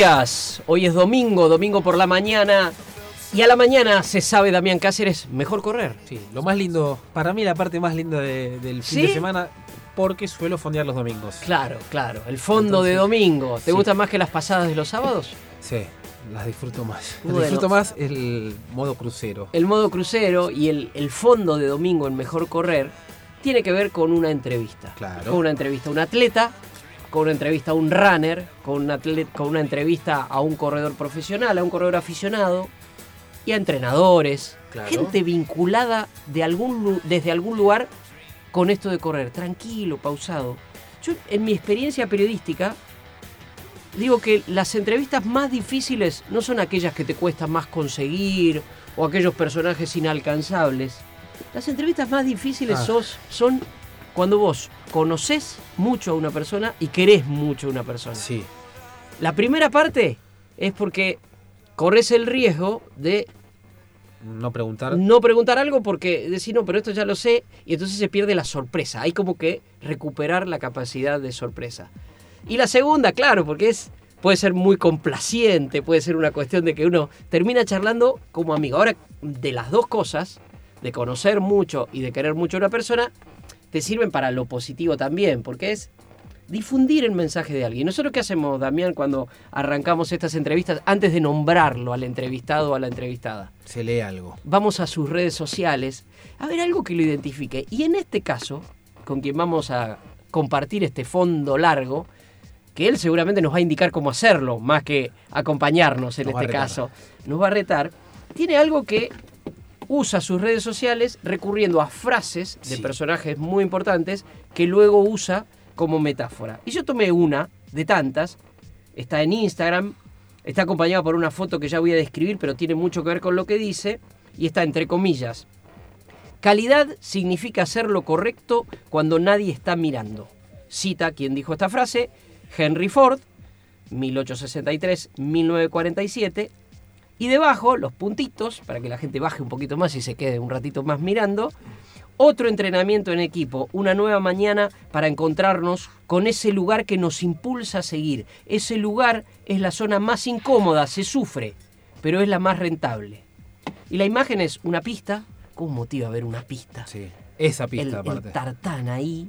Días. Hoy es domingo, domingo por la mañana. Y a la mañana se sabe, Damián Cáceres, mejor correr. Sí, lo más lindo, para mí la parte más linda de- del fin ¿Sí? de semana, porque suelo fondear los domingos. Claro, claro. El fondo de domingo. ¿Te sí. gustan más que las pasadas de los sábados? Sí, las disfruto más. Las disfruto más el modo crucero. El modo crucero y el, el fondo de domingo en Mejor Correr tiene que ver con una entrevista. Claro. Con una entrevista a un atleta, con una entrevista a un runner, con con una entrevista a un corredor profesional, a un corredor aficionado y a entrenadores. Claro. Gente vinculada de algún, desde algún lugar con esto de correr. Tranquilo, pausado. Yo, en mi experiencia periodística, digo que las entrevistas más difíciles no son aquellas que te cuesta más conseguir o aquellos personajes inalcanzables. Las entrevistas más difíciles Ah. sos- son cuando vos conoces mucho a una persona y querés mucho a una persona. Sí, La primera parte es porque corres el riesgo de no preguntar. no preguntar algo porque decir, no, pero esto ya lo sé, y entonces se pierde la sorpresa. Hay como que recuperar la capacidad de sorpresa. Y la segunda, claro, porque es puede ser muy complaciente, puede ser una cuestión de que uno termina charlando como amigo. Ahora, de las dos cosas, de conocer mucho y de querer mucho a una persona, te sirven para lo positivo también, porque es difundir el mensaje de alguien. Nosotros qué hacemos, Damián, cuando arrancamos estas entrevistas, antes de nombrarlo al entrevistado o a la entrevistada? Se lee algo. vamos a sus redes sociales a ver algo que lo identifique. Y en este caso, con quien vamos a compartir este fondo largo, que él seguramente nos va a indicar cómo hacerlo, más que acompañarnos en Nos este caso, nos va a retar, tiene algo que usa sus redes sociales recurriendo a frases de Sí. personajes muy importantes que luego usa como metáfora. Y yo tomé una de tantas, está en Instagram, está acompañada por una foto que ya voy a describir, pero tiene mucho que ver con lo que dice, y está entre comillas. Calidad significa hacer lo correcto cuando nadie está mirando. Cita quien dijo esta frase, Henry Ford, 1863-1947, y debajo, los puntitos, para que la gente baje un poquito más y se quede un ratito más mirando, otro entrenamiento en equipo, una nueva mañana para encontrarnos con ese lugar que nos impulsa a seguir. Ese lugar es la zona más incómoda, se sufre, pero es la más rentable. Y la imagen es una pista. ¿Cómo motiva ver una pista? Sí, esa el, pista el aparte. tartán ahí.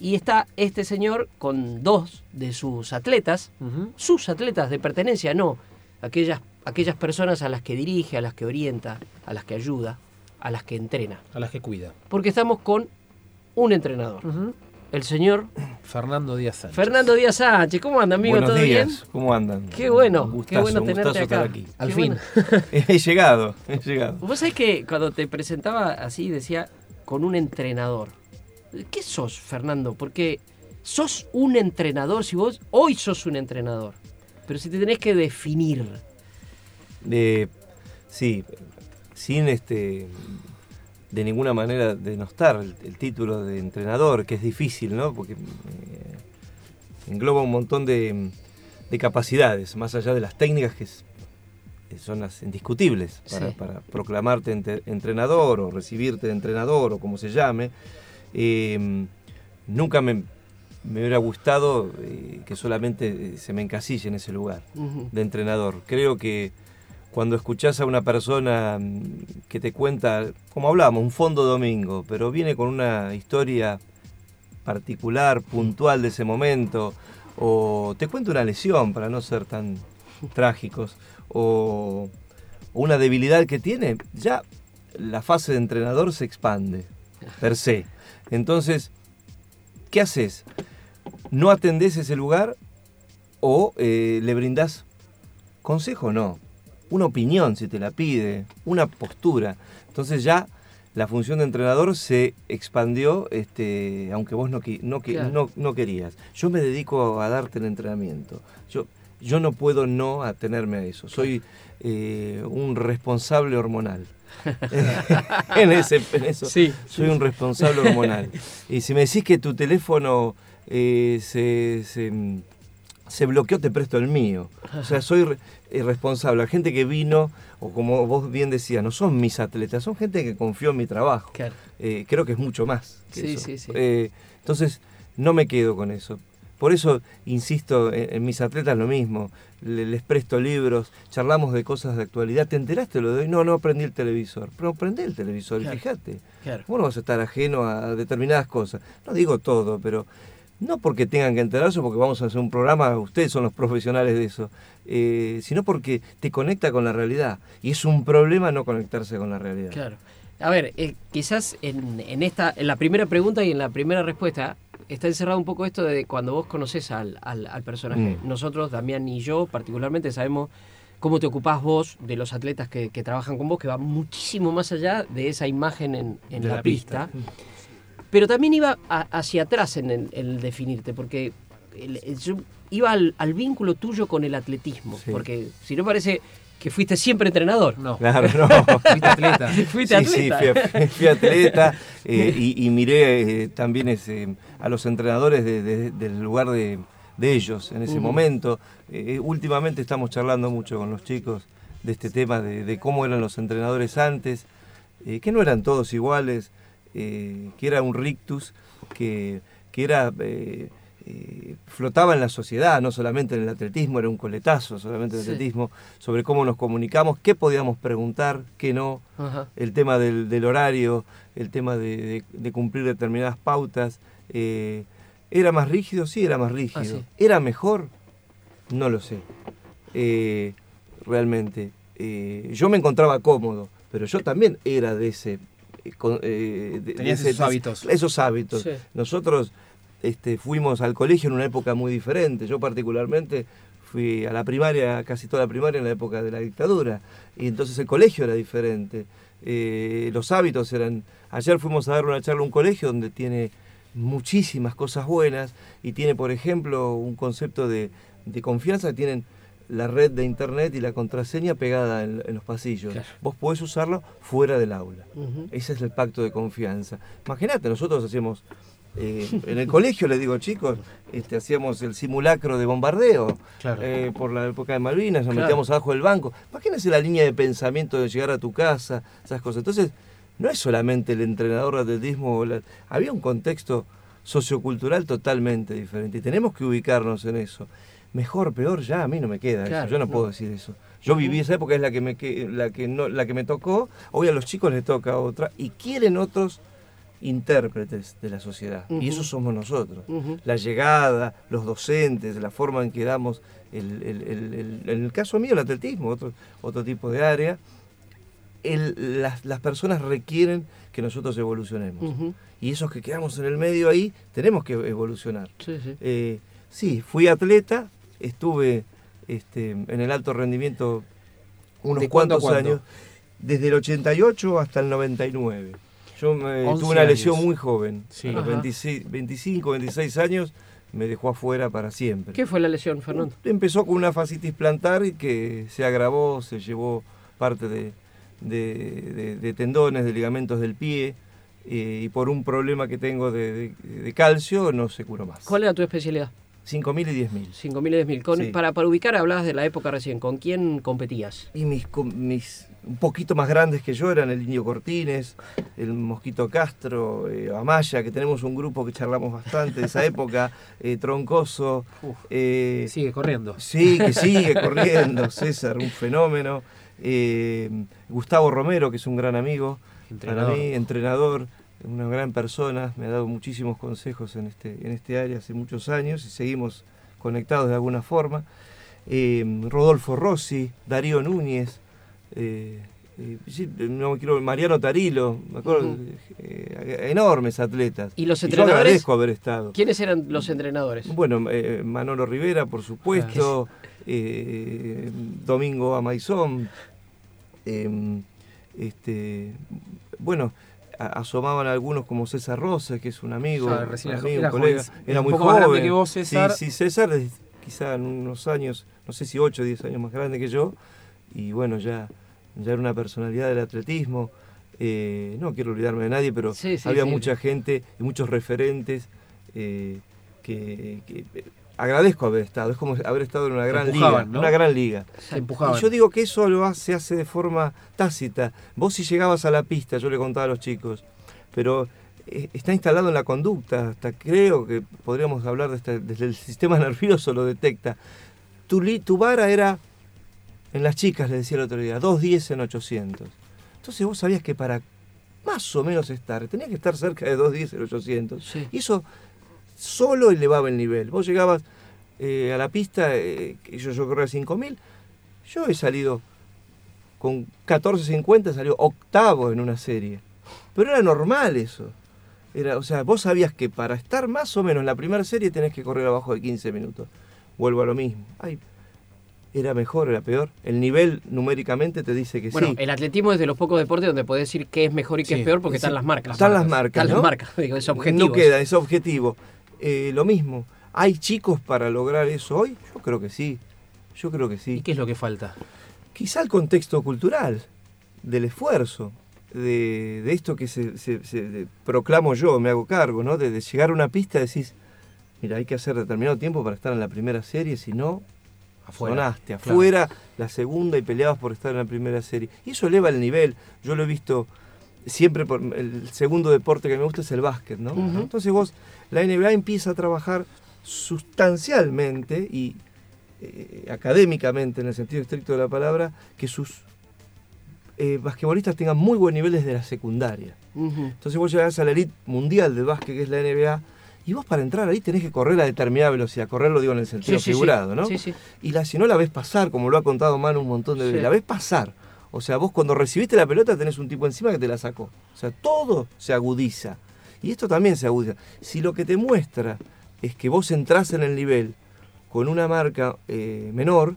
Y está este señor con dos de sus atletas, sus atletas de pertenencia, no, aquellas, aquellas personas a las que dirige, a las que orienta, a las que ayuda, a las que entrena. A las que cuida. Porque estamos con un entrenador, el señor Fernando Díaz Sánchez. Fernando Díaz Sánchez. ¿Cómo anda, amigo? Buenos ¿Todo días, bien? ¿cómo andan? Qué bueno, qué bueno tenerte gustazo acá. estar aquí. Al Qué fin. bueno. He llegado, he llegado. Vos sabés que cuando te presentaba así decía con un entrenador. ¿Qué sos, Fernando? Porque sos un entrenador, si vos hoy sos un entrenador. Pero si te tenés que definir. De, sí, sin este de ninguna manera denostar el, el título de entrenador, que es difícil, ¿no? Porque eh, engloba un montón de, de capacidades, más allá de las técnicas que es- que son las indiscutibles para, Sí. para proclamarte entrenador o recibirte de entrenador o como se llame. Eh, nunca me, me hubiera gustado eh, que solamente eh, se me encasille en ese lugar de entrenador. Creo que cuando escuchás a una persona mm, que te cuenta, como hablamos, un fondo domingo, pero viene con una historia particular, puntual de ese momento, o te cuenta una lesión para no ser tan trágicos, o, una debilidad que tiene, ya la fase de entrenador se expande, per se. Entonces, ¿qué haces? no atendés ese lugar o eh, le brindás consejo, no, una opinión si te la pide, una postura. Entonces ya la función de entrenador se expandió, este, aunque vos no, no, Claro. no, no querías. Yo me dedico a darte el entrenamiento. Yo, yo no puedo no atenerme a eso. Soy eh, un responsable hormonal. en, ese, en eso. Sí. Soy un responsable hormonal. Y si me decís que tu teléfono eh, se, se, se bloqueó, te presto el mío. O sea, soy eh, responsable. La gente que vino, o como vos bien decías, no son mis atletas, son gente que confió en mi trabajo. Claro. Eh, creo que es mucho más. que Sí, eso. sí, sí. Eh, entonces, no me quedo con eso. Por eso insisto en, en mis atletas lo mismo. Le- les presto libros, charlamos de cosas de actualidad. ¿Te enteraste lo de hoy? No, no aprendí el televisor. Pero aprendí el televisor, y fíjate. Claro. Vos no vas a estar ajeno a determinadas cosas. No digo todo, pero no porque tengan que enterarse, porque vamos a hacer un programa, ustedes son los profesionales de eso, eh, sino porque te conecta con la realidad. Y es un problema no conectarse con la realidad. Claro. A ver, eh, quizás en, en esta, en la primera pregunta y en la primera respuesta está encerrado un poco esto de cuando vos conoces al, al- al personaje. Mm. Nosotros, Damián y yo, particularmente, sabemos cómo te ocupás vos de los atletas que, que trabajan con vos, que va muchísimo más allá de esa imagen en, en la, la pista. pista. Pero también iba a- hacia atrás en el, el definirte, porque el- el- yo iba al, al vínculo tuyo con el atletismo, Sí. porque si no parece que fuiste siempre entrenador. No, Claro, no. fuiste atleta. Fuiste sí, atleta. sí, fui, fui atleta eh, y, y miré eh, también ese, a los entrenadores de- de- del lugar de, de ellos en ese momento. Eh, últimamente estamos charlando mucho con los chicos de este tema de, de cómo eran los entrenadores antes, eh, que no eran todos iguales, eh, que era un rictus, que, que era... eh, eh, flotaba en la sociedad, no solamente en el atletismo, era un coletazo solamente el Sí. atletismo, sobre cómo nos comunicamos, qué podíamos preguntar, qué no, Ajá. el tema del, del horario, el tema de, de- de cumplir determinadas pautas. eh, ¿Era más rígido? Sí, era más rígido. Ah, sí. ¿Era mejor? No lo sé. Eh, realmente. Eh, yo me encontraba cómodo, pero yo también era de ese... eh, con- eh, de esos hábitos. Esos hábitos. Sí. Nosotros este, fuimos al colegio en una época muy diferente. Yo particularmente fui a la primaria, casi toda la primaria en la época de la dictadura. Y entonces el colegio era diferente. Eh, los hábitos eran... Ayer fuimos a dar una charla a un colegio donde tiene muchísimas cosas buenas y tiene, por ejemplo, un concepto de, de confianza. Tienen la red de internet y la contraseña pegada en, en los pasillos. Claro. Vos podés usarlo fuera del aula. Ese es el pacto de confianza. Imagínate, nosotros hacíamos, eh, en el colegio, les digo chicos, este, hacíamos el simulacro de bombardeo Claro. eh, por la época de Malvinas, nos Claro. metíamos abajo del banco. Imagínense la línea de pensamiento de llegar a tu casa, esas cosas. Entonces, no es solamente el entrenador de atletismo, la- había un contexto sociocultural totalmente diferente y tenemos que ubicarnos en eso. Mejor, peor, ya a mí no me queda eso. Yo no, no. puedo decir eso. Yo viví esa época, es la que me que- la que no, la que me tocó. Hoy a los chicos les toca otra y quieren otros intérpretes de la sociedad. Y eso somos nosotros. La llegada, los docentes, la forma en que damos, el, el- el- el- en el caso mío el atletismo, otro, otro tipo de área, el- las, las personas requieren que nosotros evolucionemos. Ujú. Y esos que quedamos en el medio ahí, tenemos que evolucionar. Sí, sí. Eh, sí, fui atleta, estuve este, en el alto rendimiento unos ¿De cuándo a cuantos años, desde el 88 hasta el 99. Yo me, 11 tuve una lesión años. muy joven, Sí. a los Ajá. 26 25, 26 años, me dejó afuera para siempre. ¿Qué fue la lesión, Fernando? Empezó con una fascitis plantar que se agravó, se llevó parte de, de- de- de tendones, de ligamentos del pie, eh, y por un problema que tengo de calcio no se curó más. ¿Cuál era tu especialidad? 5.000 y 10.000. 5.000 y 10.000. Con- Sí. para, para ubicar, hablabas de la época recién. ¿Con quién competías? Y mis, mis un poquito más grandes que yo eran el Indio Cortines, el Mosquito Castro, eh, Amaya, que tenemos un grupo que charlamos bastante de esa época, eh, Troncoso. Uf. eh, Sigue corriendo. Sí, que sigue corriendo, César, un fenómeno. Gustavo Romero, que es un gran amigo, Entrenador. para mí, entrenador, una gran persona, me ha dado muchísimos consejos en este, en este área hace muchos años y seguimos conectados de alguna forma. Eh, Rodolfo Rossi, Darío Núñez, eh, eh, no quiero, Mariano Tarilo, me acuerdo, Ujú. eh, enormes atletas. ¿Y los yo entrenadores? agradezco haber estado. ¿Quiénes eran los entrenadores? Bueno, eh, Manolo Rivera, por supuesto, eh, Domingo Amaizón, eh, este, bueno, asomaban algunos como César Rosa, que es un amigo, recién un amigo, era un colega, joven, era muy joven. que vos, César. Sí, sí, César quizá en unos años, no sé si 8 o 10 años más grande que yo, y bueno, ya, ya era una personalidad del atletismo. Eh, no quiero olvidarme de nadie, pero Sí, sí, había sí. mucha gente y muchos referentes eh, que, que, agradezco haber estado. Es como haber estado en una gran empujaban, liga. ¿no? Una gran liga. Se empujaban. Y yo digo que eso lo hace, se hace de forma tácita. Vos si llegabas a la pista, yo le contaba a los chicos, pero eh, está instalado en la conducta, hasta creo que podríamos hablar este- desde el sistema nervioso lo detecta. Tu vara era, en las chicas le decía el otro día, 2.10 en 800. Entonces vos sabías que para más o menos estar, tenías que estar cerca de 2.10 en 800. Sí. Y eso solo elevaba el nivel. Vos llegabas eh, a la pista, eh, yo, yo corría 5.000, yo he salido con 14.50, salió octavo en una serie. Pero era normal eso. Era, o sea, vos sabías que para estar más o menos en la primera serie tenés que correr abajo de 15 minutos. Vuelvo a lo mismo. Ay, era mejor, era peor. El nivel numéricamente te dice que Bueno, sí. el atletismo es de los pocos deportes donde podés decir qué es mejor y qué Sí, es peor porque sí. están las marcas. Están las marcas, Están las ¿no? marcas, digo, es objetivo. No queda, es objetivo. Eh, lo mismo, ¿hay chicos para lograr eso hoy? Yo creo que sí. Yo creo que ¿Y sí. qué es lo que falta? Quizá el contexto cultural, del esfuerzo, de, de esto que se, se- se- de- proclamo yo, me hago cargo, ¿no? De, de llegar a una pista y decís, mira, hay que hacer determinado tiempo para estar en la primera serie, si no, Afuera. sonaste Claro. afuera, la segunda y peleabas por estar en la primera serie. Y eso eleva el nivel. Yo lo he visto siempre por el segundo deporte que me gusta es el básquet, ¿no? Entonces vos, la NBA empieza a trabajar sustancialmente y eh, académicamente, en el sentido estricto de la palabra, que sus eh, basquetbolistas tengan muy buen nivel desde la secundaria. Entonces vos llegás a la elite mundial del básquet, que es la NBA, y vos para entrar ahí tenés que correr a determinada velocidad. Correrlo digo en el sentido Sí, sí, sí. figurado, ¿no? Sí, sí. Y la, si no la ves pasar, como lo ha contado Manu un montón de veces, la ves pasar. O sea, vos cuando recibiste la pelota tenés un tipo encima que te la sacó. O sea, todo se agudiza. Y esto también se agudiza. Si lo que te muestra es que vos entrás en el nivel con una marca eh, menor,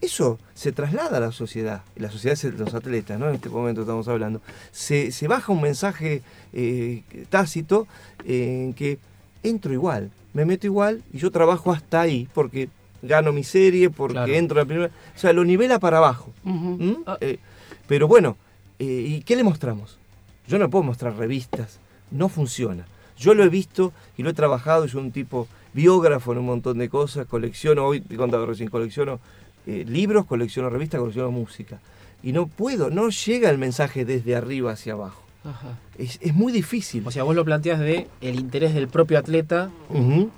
eso se traslada a la sociedad. La sociedad es los atletas, ¿no? En este momento estamos hablando. Se, se baja un mensaje eh, tácito eh, en que entro igual, me meto igual y yo trabajo hasta ahí porque gano mi serie, porque Claro. entro a la primera. O sea, lo nivela para abajo. ¿Mm? Ah, Eh, pero bueno, eh, ¿y qué le mostramos? Yo no puedo mostrar revistas, no funciona. Yo lo he visto y lo he trabajado, soy un tipo biógrafo en un montón de cosas, colecciono, hoy te contaba recién, colecciono eh, libros, colecciono revistas, colecciono música. Y no puedo, no llega el mensaje desde arriba hacia abajo. Ajá. Es, es muy difícil. O sea, vos lo planteas de el interés del propio atleta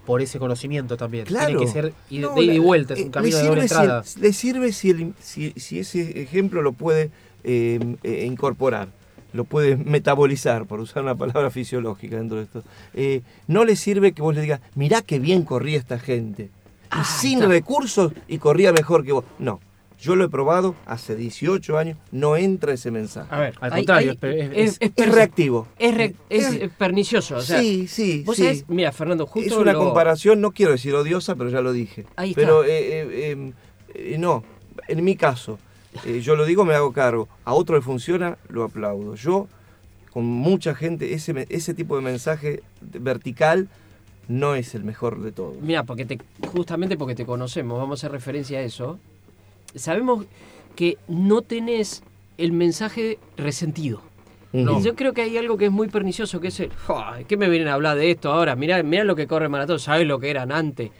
por ese conocimiento también. Claro. Tiene que ser No, de ida y vuelta, es eh, un camino de doble sirve si el- entrada. le sirve si, el- si- si ese ejemplo lo puede eh, eh, incorporar, lo puede metabolizar, por usar una palabra fisiológica dentro de esto. Eh, no le sirve que vos le digas, mirá qué bien corría esta gente. Y Ah, sin está. recursos y corría mejor que vos. No, yo lo he probado hace 18 años, no entra ese mensaje. A ver, Al contrario, es- es, es- es es perci- reactivo. es re- es, Es- eh, pernicioso. O sea, sí, sí, vos sí. sabés, mira, Fernando, justo es una lo- comparación, no quiero decir odiosa, pero ya lo dije. Ahí está. Pero eh, eh, eh, eh, no, en mi caso, eh, yo lo digo, me hago cargo. A otro le funciona, lo aplaudo. Yo, con mucha gente, ese, ese tipo de mensaje vertical no es el mejor de todos. Mira, porque te, justamente porque te conocemos, vamos a hacer referencia a eso. Sabemos que no tenés el mensaje resentido. Yo creo que hay algo que es muy pernicioso, que es el, "Joder, ¿qué me vienen a hablar de esto ahora? Mirá, mirá lo que corre el maratón, ¿sabes lo que eran antes?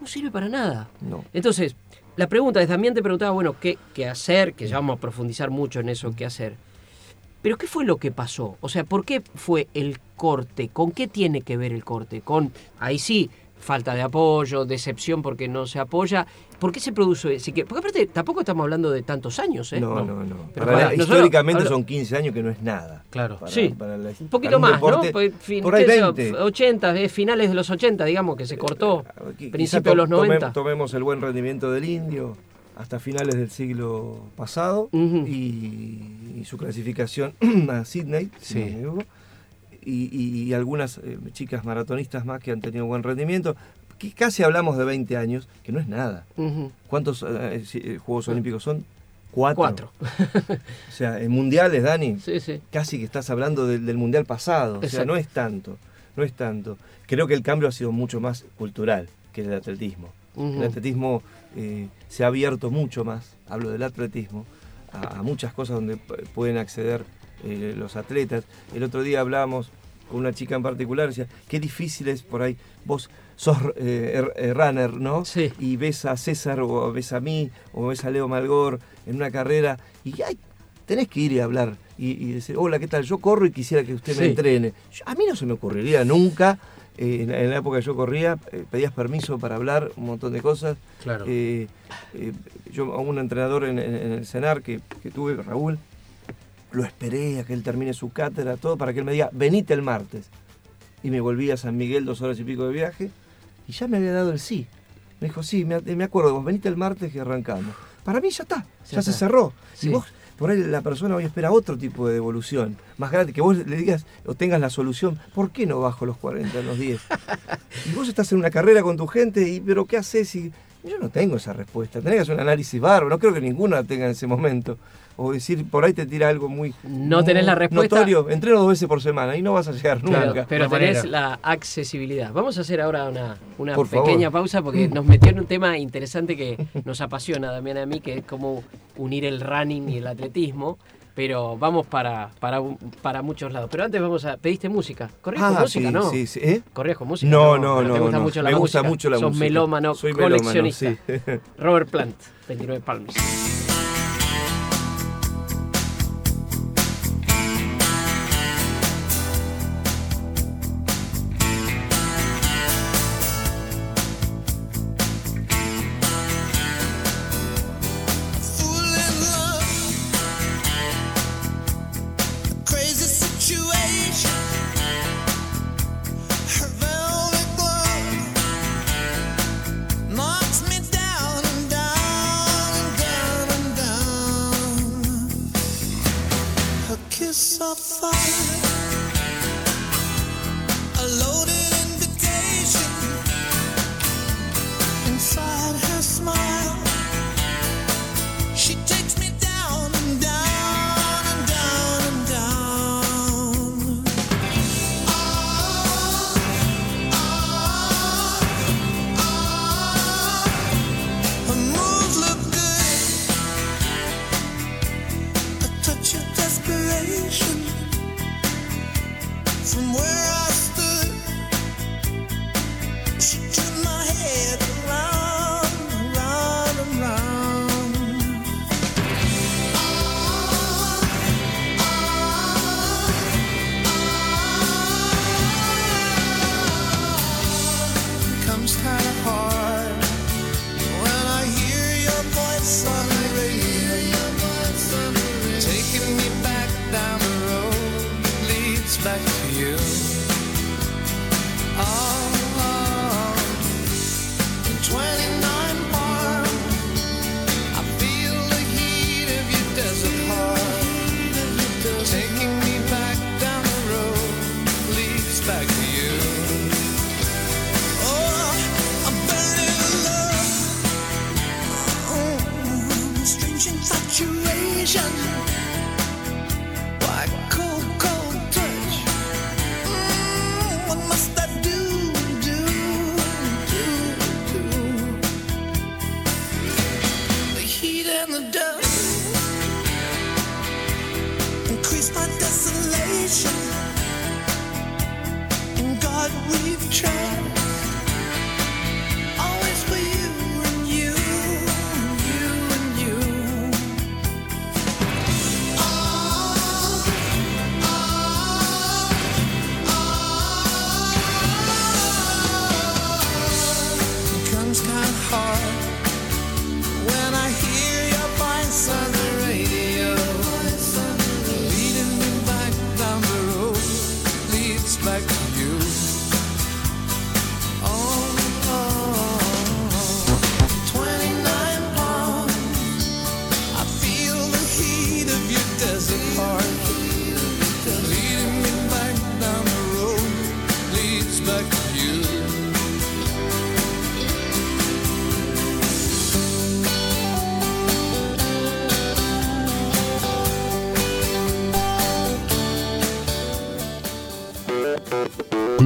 No sirve para nada. No. Entonces, la pregunta es, también te preguntaba, bueno, ¿qué, qué hacer? Que ya vamos a profundizar mucho en eso, ¿qué hacer? Pero ¿qué fue lo que pasó? O sea, ¿por qué fue el corte? ¿Con qué tiene que ver el corte? Con, ahí sí, falta de apoyo, decepción porque no se apoya. ¿Por qué se produjo ese que Porque aparte, tampoco estamos hablando de tantos años, ¿eh? No, no, no. Pero Para para la- nosotros- históricamente hablo- son 15 años que no es nada. Claro. Para- Sí, para la- Un poquito para más, deporte, ¿no? Pues, fin- por ahí qué sé yo, 20. 80, eh, finales de los 80, digamos, que se cortó. Qui- quizá principio de los to- tome- 90. Tomemos el buen rendimiento del indio, hasta finales del siglo pasado y, y su clasificación a Sydney, si Sí. no me equivoco, y, algunas eh, chicas maratonistas más que han tenido buen rendimiento. Que casi hablamos de 20 años, que no es nada. ¿Cuántos eh, eh, Juegos Olímpicos son? Cuatro. Cuatro. O sea, en mundiales, Dani, Sí, sí. casi que estás hablando del, del mundial pasado. O sea, no es tanto. No es tanto. Creo que el cambio ha sido mucho más cultural que el atletismo. El atletismo eh, se ha abierto mucho más, hablo del atletismo, a, a muchas cosas donde pueden acceder eh, los atletas. El otro día hablábamos con una chica en particular, decía, qué difícil es por ahí, vos sos eh, er- eh, runner, ¿no? Sí. Y ves a César o ves a mí o ves a Leo Malgor en una carrera y ay, tenés que ir y hablar y, y decir, hola, ¿qué tal? Yo corro y quisiera que usted me entrene. Yo- a mí no se me ocurriría nunca, eh, en, la- en la época que yo corría, eh, pedías permiso para hablar un montón de cosas. Claro. Yo a un entrenador en, en- en el CENAR que, que tuve, Raúl, lo esperé a que él termine su cátedra, todo, para que él me diga, venite el martes. Y me volví a San Miguel dos horas y pico de viaje y ya me había dado el sí. Me dijo, sí, me, me acuerdo, vos venite el martes que arrancamos. Para mí ya está, ya, Ya se está. cerró. Sí. Y vos, por ahí la persona hoy espera otro tipo de devolución, más grande, que vos le digas o tengas la solución, ¿por qué no bajo los 40, los 10? y vos estás en una carrera con tu gente, y pero ¿qué haces? Y yo no tengo esa respuesta, tenés que hacer un análisis bárbaro, no creo que ninguno la tenga en ese momento. O decir, por ahí te tira algo muy, No tenés la respuesta. notorio, entreno dos veces por semana y no vas a llegar Claro, nunca. pero No tenés manera. la accesibilidad. Vamos a hacer ahora una, una pequeña favor. pausa porque nos metió en un tema interesante que nos apasiona también a mí, que es cómo unir el running y el atletismo. Pero vamos para, para, para muchos lados. Pero antes vamos a... ¿Pediste música? ¿Corrías con Ah, música, sí, no? sí, sí. ¿Eh? ¿Corrías con música? No, no, pero no. ¿Te gusta no. mucho la Me música? gusta mucho la Sos música. melómano, Soy melómano, coleccionista. sí. Robert Plant, 29 Palms.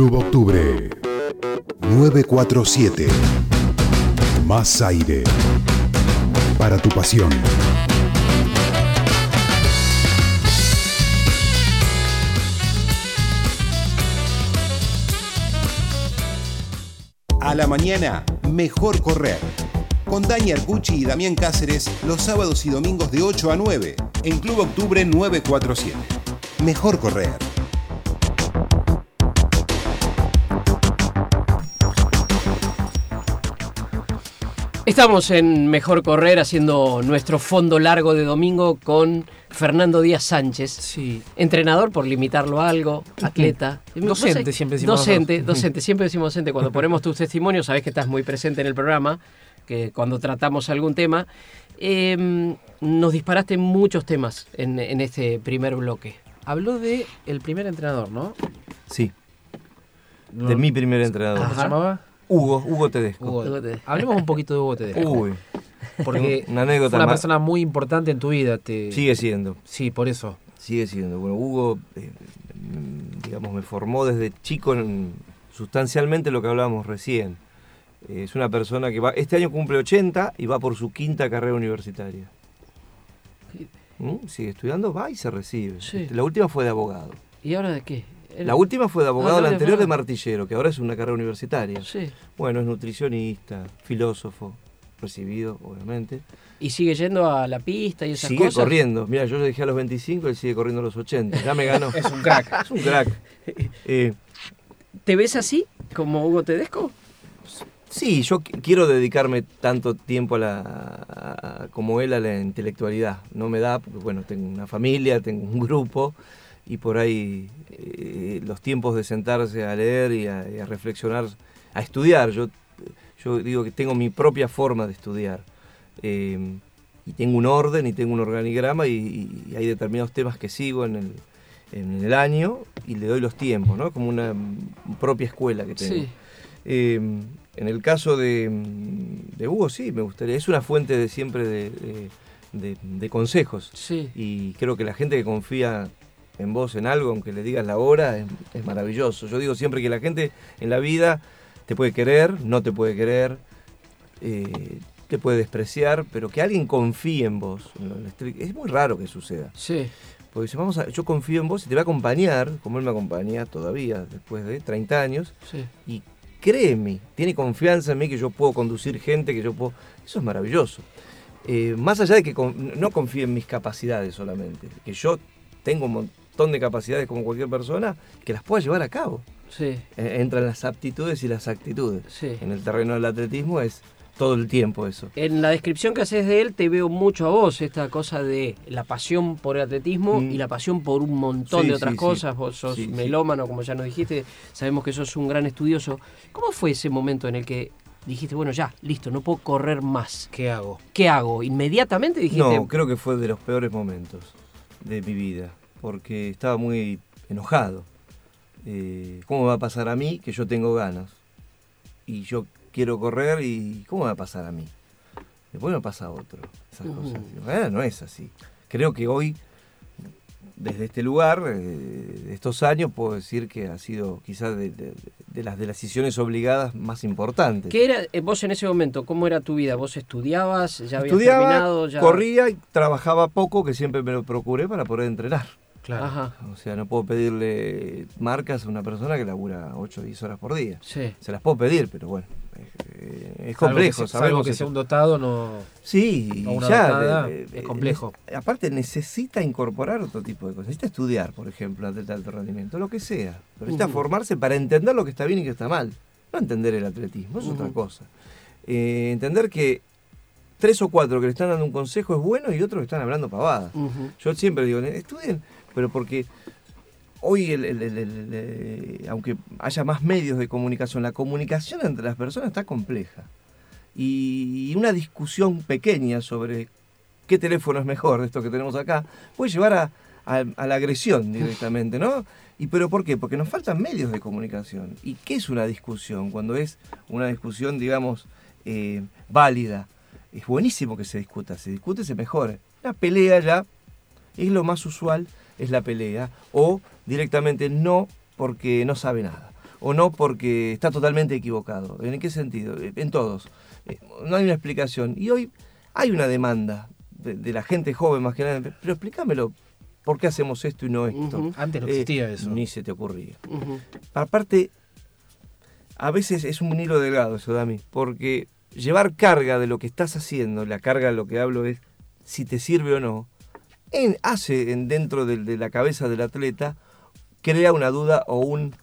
Club Octubre 947. Más aire para tu pasión. A la mañana, mejor correr. Con Dani Arcucci y Damián Cáceres los sábados y domingos de 8 a 9 en Club Octubre 947. Mejor correr. Estamos en Mejor Correr haciendo nuestro fondo largo de domingo con Fernando Díaz Sánchez. Sí. Entrenador, por limitarlo a algo, atleta. Docente, siempre decimos Docente, nosotros. docente, siempre decimos docente. Cuando ponemos tus testimonios, sabes que estás muy presente en el programa, que cuando tratamos algún tema. Eh, nos disparaste muchos temas en, en este primer bloque. Habló de el primer entrenador, ¿no? Sí, No- de mi primer ¿Cómo entrenador. se Ajá. llamaba? Hugo, Hugo Tedesco. Hugo. Hugo Tedesco. Hablemos un poquito de Hugo Tedesco. Uy, Porque una anécdota fue una persona muy importante en tu vida. Te... sigue siendo. Sí, por eso. Sigue siendo. Bueno, Hugo, eh, mm, digamos, me formó desde chico en sustancialmente lo que hablábamos recién. Eh, es una persona que va, este año cumple 80 y va por su quinta carrera universitaria. ¿Mm? Sigue estudiando, va y se recibe. Sí. La última fue de abogado. ¿Y ahora de qué? Era- La última fue de abogado, la no, de anterior de martillero, que ahora es una carrera universitaria. Sí. Bueno, es nutricionista, filósofo, recibido, obviamente. Y sigue yendo a la pista y esas Sigue cosas. corriendo. Mira, yo le dejé a los 25, él sigue corriendo a los 80. Ya me ganó. Es un crack. Es un crack. Eh, ¿Te ves así, como Hugo Tedesco? sí, yo qu- quiero dedicarme tanto tiempo a la, a- a- como él a la intelectualidad. No me da, porque bueno, tengo una familia, tengo un grupo y por ahí eh, los tiempos de sentarse a leer y a, y a reflexionar, a estudiar. Yo, yo digo que tengo mi propia forma de estudiar. Eh, y tengo un orden y tengo un organigrama y, y hay determinados temas que sigo en el, en el año y le doy los tiempos, ¿no? Como una propia escuela que tengo. Sí. Eh, en el caso de, de Hugo, sí, me gustaría. Es una fuente de siempre de, de- de- de consejos. Sí. Y creo que la gente que confía en vos, en algo, aunque le digas la hora, es, es maravilloso. Yo digo siempre que la gente en la vida te puede querer, no te puede querer, eh, te puede despreciar, pero que alguien confíe en vos. Es muy raro que suceda. Sí. Porque dice, vamos a, yo confío en vos y te voy a acompañar, como él me acompaña todavía, después de 30 años, Sí. y cree en mí, tiene confianza en mí que yo puedo conducir gente, que yo puedo... Eso es maravilloso. Eh, más allá de que con- no confíe en mis capacidades solamente, que yo tengo un montón de capacidades como cualquier persona, que las pueda llevar a cabo. Sí. Eh, entran las aptitudes y las actitudes. Sí. En el terreno del atletismo es todo el tiempo eso. En la descripción que haces de él te veo mucho a vos, esta cosa de la pasión por el atletismo Mm. y la pasión por un montón Sí, de otras sí, sí. cosas. Vos sos Sí, sí. melómano, como ya nos dijiste, sabemos que sos un gran estudioso. ¿Cómo fue ese momento en el que dijiste, bueno, ya, listo, no puedo correr más? ¿Qué hago? ¿Qué hago? ¿Inmediatamente dijiste? No, creo que fue de los peores momentos de mi vida, porque estaba muy enojado. Eh, ¿Cómo me va a pasar a mí que yo tengo ganas? Y yo quiero correr y ¿cómo me va a pasar a mí? Después me pasa a otro. Esas Ujú. cosas. En realidad no es así. Creo que hoy, desde este lugar, eh, estos años, puedo decir que ha sido quizás de, de- de las, de las decisiones obligadas más importantes. ¿Qué era eh, vos en ese momento? ¿Cómo era tu vida? ¿Vos estudiabas? ¿Ya habías Estudiaba, terminado? Ya... corría y trabajaba poco, que siempre me lo procuré para poder entrenar. Claro. Ajá, O sea, no puedo pedirle marcas a una persona que labura 8 o 10 horas por día. sí. Se las puedo pedir, pero bueno, eh, es Salvo complejo. que, se- salvo sabemos que eso. sea un dotado, no. Sí, y o una ya. dotada, eh, es complejo. eh, aparte, necesita incorporar otro tipo de cosas. Necesita estudiar, por ejemplo, atleta de alto rendimiento, lo que sea. Pero necesita formarse para entender lo que está bien y que está mal. No entender el atletismo, es otra cosa. Eh, entender que tres o cuatro que le están dando un consejo es bueno y otros que están hablando pavadas. Yo siempre digo, estudien, pero porque hoy, eh, aunque haya más medios de comunicación, la comunicación entre las personas está compleja. Y una discusión pequeña sobre qué teléfono es mejor de esto que tenemos acá puede llevar a, la agresión directamente, ¿no? ¿Y pero por qué? Porque nos faltan medios de comunicación. ¿Y qué es una discusión? Cuando es una discusión, digamos, eh, válida. Es buenísimo que se discuta, se discute, se mejora. La pelea ya es lo más usual, es la pelea. O directamente no porque no sabe nada. o no porque está totalmente equivocado. ¿En qué sentido? Eh, En todos. Eh, No hay una explicación. Y hoy hay una demanda de, de la gente joven más que nada. Pero explícamelo, ¿por qué hacemos esto y no esto? Antes no Eh, existía eso. Ni se te ocurría. Aparte, a veces es un hilo delgado eso, Dami, porque llevar carga de lo que estás haciendo, la carga de lo que hablo es si te sirve o no, en- hace en, dentro de, la cabeza del atleta, crea una duda o un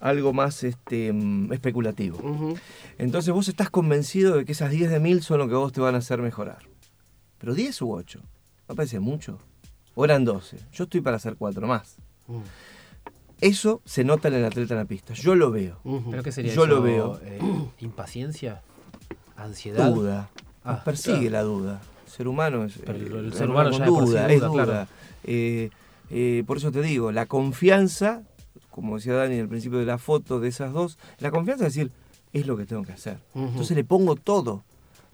algo más este, mm, especulativo. Entonces vos estás convencido de que esas 10 de mil son lo que vos te van a hacer mejorar. Pero 10 u 8, ¿no parece mucho? O eran 12. Yo estoy para hacer 4 más. Eso se nota en el atleta en la pista. Yo lo veo. ¿Pero qué sería Yo eso? lo veo. Eh, ¿Impaciencia? ¿Ansiedad? Duda. Nos Ah, persigue claro. la duda. Ser humano es. Pero el- eh, ser humano ya duda, duda, es duda. claro. Eh, eh, por eso te digo, la confianza, como decía Dani al principio de la foto de esas dos, la confianza es decir, es lo que tengo que hacer. Entonces le pongo todo.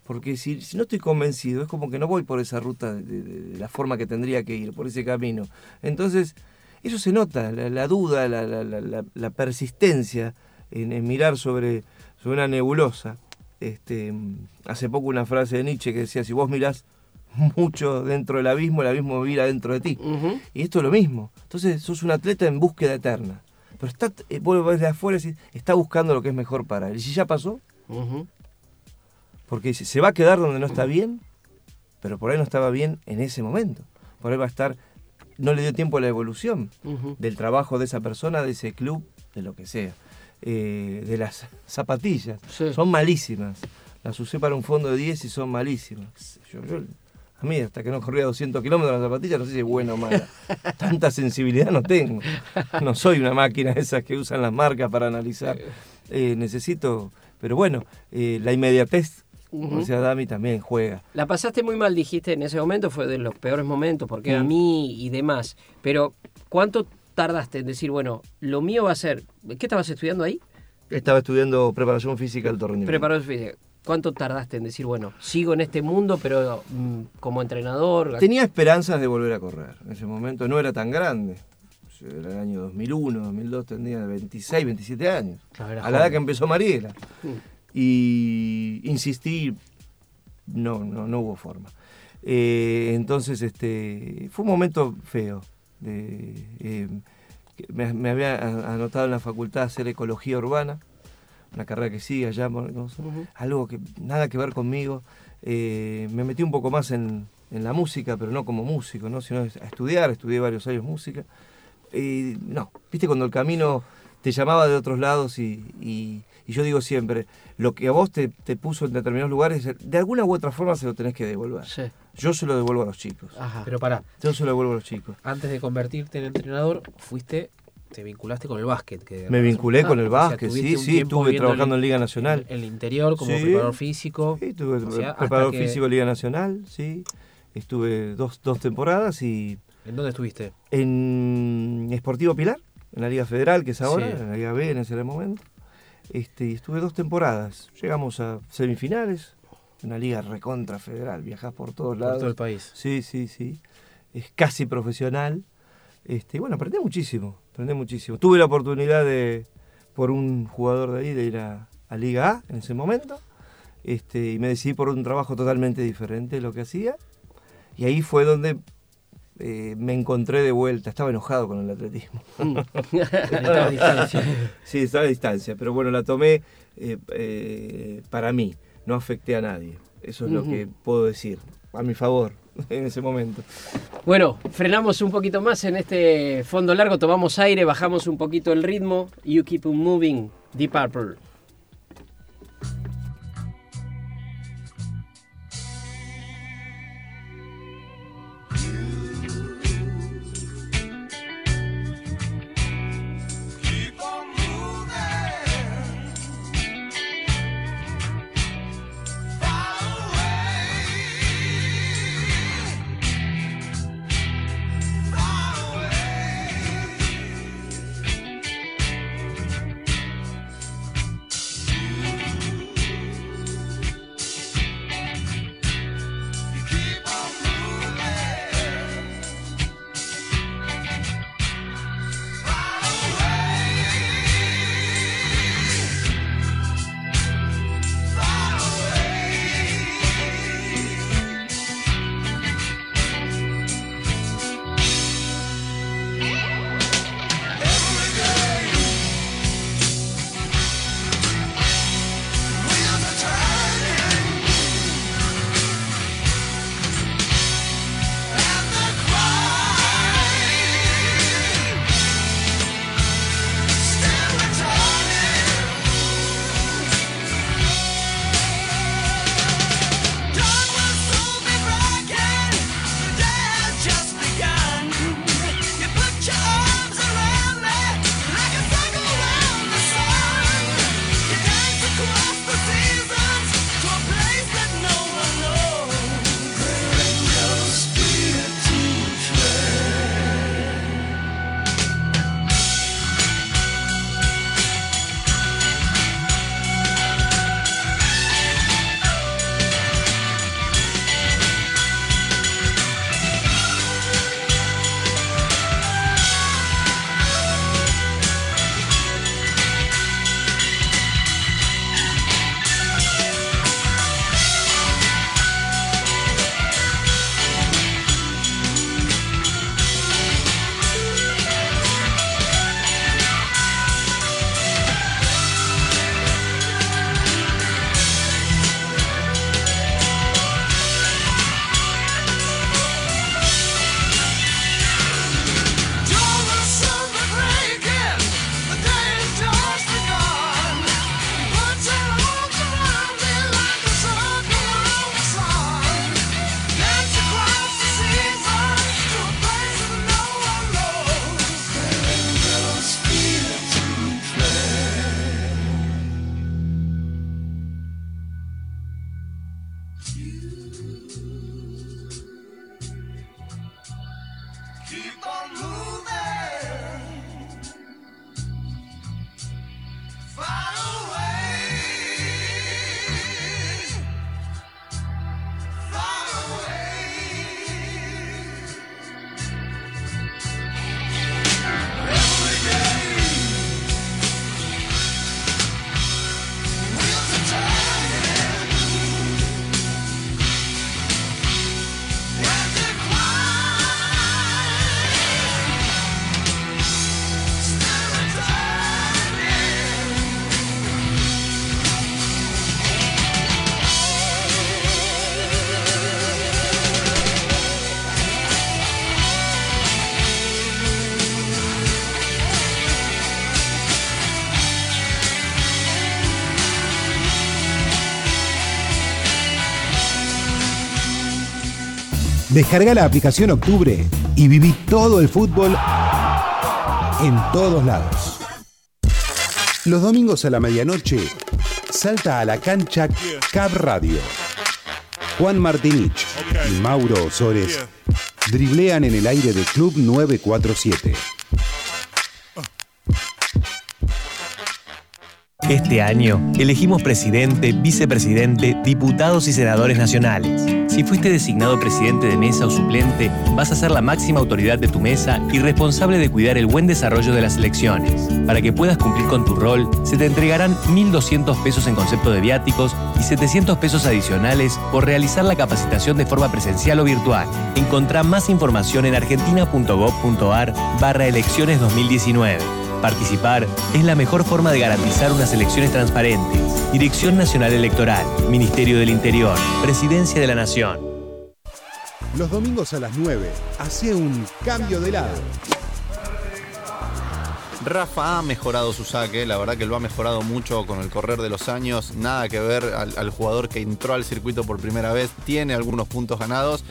Porque si, si no estoy convencido, es como que no voy por esa ruta de, de- de la forma que tendría que ir, por ese camino. Entonces, eso se nota, la, la duda, la persistencia en, en mirar sobre, sobre una nebulosa. Este, hace poco una frase de Nietzsche que decía, si vos mirás mucho dentro del abismo, el abismo mira dentro de ti. Y esto es lo mismo. Entonces, sos un atleta en búsqueda eterna. Pero está, eh, vos lo ves de afuera y decís, está buscando lo que es mejor para él. Y si ya pasó, Ujú. porque se- se va a quedar donde no está bien, pero por ahí no estaba bien en ese momento. Por ahí va a estar, no le dio tiempo a la evolución del trabajo de esa persona, de ese club, de lo que sea. Eh, de las zapatillas. Sí. Son malísimas. Las usé para un fondo de 10 y son malísimas. Yo- yo- a mí, hasta que no corría 200 kilómetros las zapatillas, no sé si es buena o mala. Tanta sensibilidad no tengo. No soy una máquina esas que usan las marcas para analizar. Eh, necesito, pero bueno, eh, la inmediatez, como Ujú. decía Dami, también juega. La pasaste muy mal, dijiste en ese momento, fue de los peores momentos, porque a Mm. mí y demás. Pero, ¿cuánto tardaste en decir, bueno, lo mío va a ser. ¿Qué estabas estudiando ahí? Estaba estudiando preparación física de alto rendimiento. Preparador físico. ¿Cuánto tardaste en decir, bueno, sigo en este mundo, pero mm, como entrenador? Tenía esperanzas de volver a correr. En ese momento no era tan grande. Era el año 2001, 2002, tenía 26, 27 años. Claro, a la edad que empezó Mariela. Mm. Y insistí, no, no, no hubo forma. Eh, entonces, este, fue un momento feo. De, que me, me había anotado en la facultad hacer ecología urbana, una carrera que sigue allá, no sé, Ujú. algo que nada que ver conmigo. Eh, me metí un poco más en, en la música, pero no como músico, ¿no? sino a estudiar, estudié varios años música. Y no, viste cuando el camino te llamaba de otros lados y, y- y yo digo siempre, lo que a vos te, te puso en determinados lugares, de alguna u otra forma se lo tenés que devolver. Sí. Yo se lo devuelvo a los chicos. Ajá. Pero pará, Yo se lo devuelvo a los chicos. antes de convertirte en entrenador, fuiste, te vinculaste con el básquet. Que Me vinculé con el o sea, básquet, sí, sí, estuve trabajando en Liga Nacional. En el interior como Sí. preparador físico. Sí, estuve O sea, preparador que- físico de Liga Nacional, sí. Estuve dos, dos temporadas y ¿En dónde estuviste? en Esportivo Pilar, en la Liga Federal, que es ahora, Sí. en la Liga B en ese momento. Este, y estuve dos temporadas. Llegamos a semifinales, una liga recontra federal, viajás por todos Por lados. todo el país. Sí, sí, sí. Es casi profesional. Este, y bueno, aprendí muchísimo, aprendí muchísimo. Tuve la oportunidad de, por un jugador de ahí, de ir a, a Liga A en ese momento. Este, y me decidí por un trabajo totalmente diferente de lo que hacía. Y ahí fue donde eh, me encontré de vuelta. Estaba enojado con el atletismo. Estaba a distancia. Sí, estaba a distancia, pero bueno, la tomé eh, eh, para mí, no afecté a nadie. Eso es lo que puedo decir, a mi favor, en ese momento. Bueno, frenamos un poquito más en este fondo largo, tomamos aire, bajamos un poquito el ritmo. You keep on moving, Deep Purple. Descarga la aplicación Octubre y viví todo el fútbol en todos lados. Los domingos a la medianoche, salta a la cancha Cab Radio. Juan Martinich y Mauro Osores driblean en el aire de Club 947. Este año elegimos presidente, vicepresidente, diputados y senadores nacionales. Si fuiste designado presidente de mesa o suplente, vas a ser la máxima autoridad de tu mesa y responsable de cuidar el buen desarrollo de las elecciones. Para que puedas cumplir con tu rol, se te entregarán 1.200 pesos en concepto de viáticos y 700 pesos adicionales por realizar la capacitación de forma presencial o virtual. Encontrá más información en argentina.gov.ar barra elecciones 2019. Participar es la mejor forma de garantizar unas elecciones transparentes. Dirección Nacional Electoral, Ministerio del Interior, Presidencia de la Nación. Los domingos a las 9, hace un cambio de lado. Rafa ha mejorado su saque, la verdad que lo ha mejorado mucho con el correr de los años, nada que ver al, al jugador que entró al circuito por primera vez, tiene algunos puntos ganados,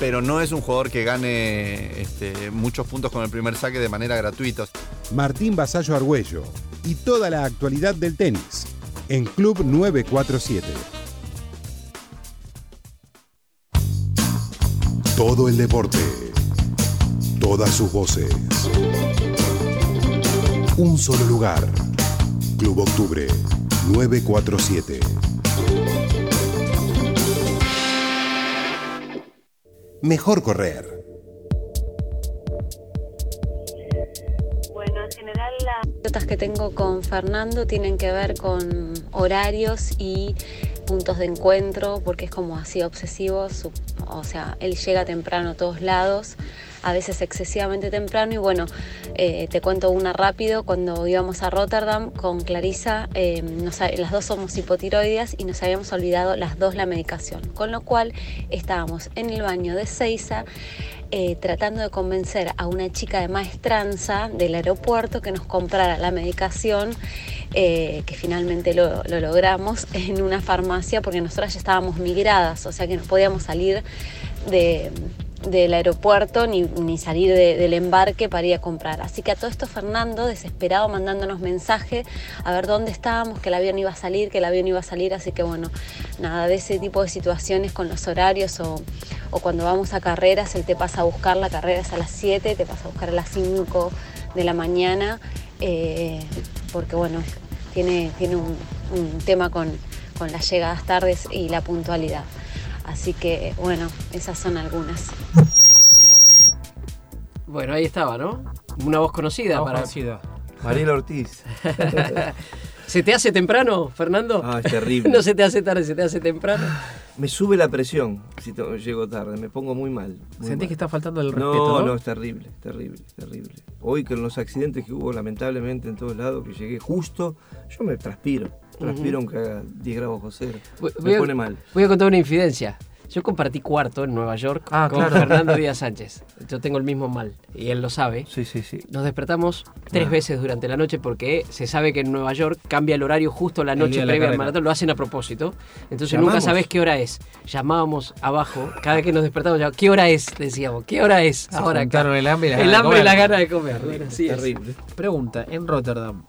pero no es un jugador que gane este, muchos puntos con el primer saque de manera gratuita. Martín Basallo Argüello y toda la actualidad del tenis en Club 947. Todo el deporte, todas sus voces. Un solo lugar. Club Octubre 947. Mejor correr. Tengo con Fernando tienen que ver con horarios y puntos de encuentro, porque es como así obsesivo, su- o sea, él llega temprano a todos lados, a veces excesivamente temprano y bueno, eh, te cuento una rápido, cuando íbamos a Rotterdam con Clarisa, eh, nos ha- las dos somos hipotiroides y nos habíamos olvidado las dos la medicación, con lo cual estábamos en el baño de Seiza eh, tratando de convencer a una chica de maestranza del aeropuerto que nos comprara la medicación, eh, que finalmente lo, lo logramos en una farmacia porque nosotras ya estábamos migradas, o sea que no podíamos salir de, del aeropuerto ni, ni salir de- del embarque para ir a comprar. Así que a todo esto Fernando, desesperado, mandándonos mensaje a ver dónde estábamos, que el avión iba a salir, que el avión iba a salir. Así que bueno, nada de ese tipo de situaciones con los horarios o, o cuando vamos a carreras, él te pasa a buscar, la carrera es a las 7, te pasa a buscar a las 5 de la mañana, eh, porque bueno, tiene, tiene un, un tema con, con las llegadas tardes y la puntualidad. Así que bueno, esas son algunas. Bueno, ahí estaba, ¿no? Una voz conocida Voz para. conocida. Mariela Ortiz. ¿Se te hace temprano, Fernando? Ah, es terrible. no se te hace tarde, se te hace temprano. Me sube la presión si llego tarde, me pongo muy mal. muy ¿Sentís mal. que está faltando el No, respeto? no, es terrible, terrible, terrible. Hoy con los accidentes que hubo lamentablemente en todos lados, que llegué justo, yo me transpiro. Transpiro aunque haga 10 grados bajo cero. Voy- voy Me a- pone mal. Voy a contar una infidencia. Yo compartí cuarto en Nueva York Ah, con claro. Fernando Díaz Sánchez. Yo tengo el mismo mal y él lo sabe. Sí, sí, sí. Nos despertamos tres Ah. veces durante la noche porque se sabe que en Nueva York cambia el horario justo la noche la previa al maratón. Lo hacen a propósito. Entonces ¿Llamamos? nunca sabes qué hora es. Llamábamos abajo. Cada vez que nos despertamos, llamábamos, ¿qué hora es? Decíamos, ¿qué hora es? Se Ahora acá. el hambre y las El hambre y la gana de comer. Bueno, así es. terrible. Pregunta, en Rotterdam,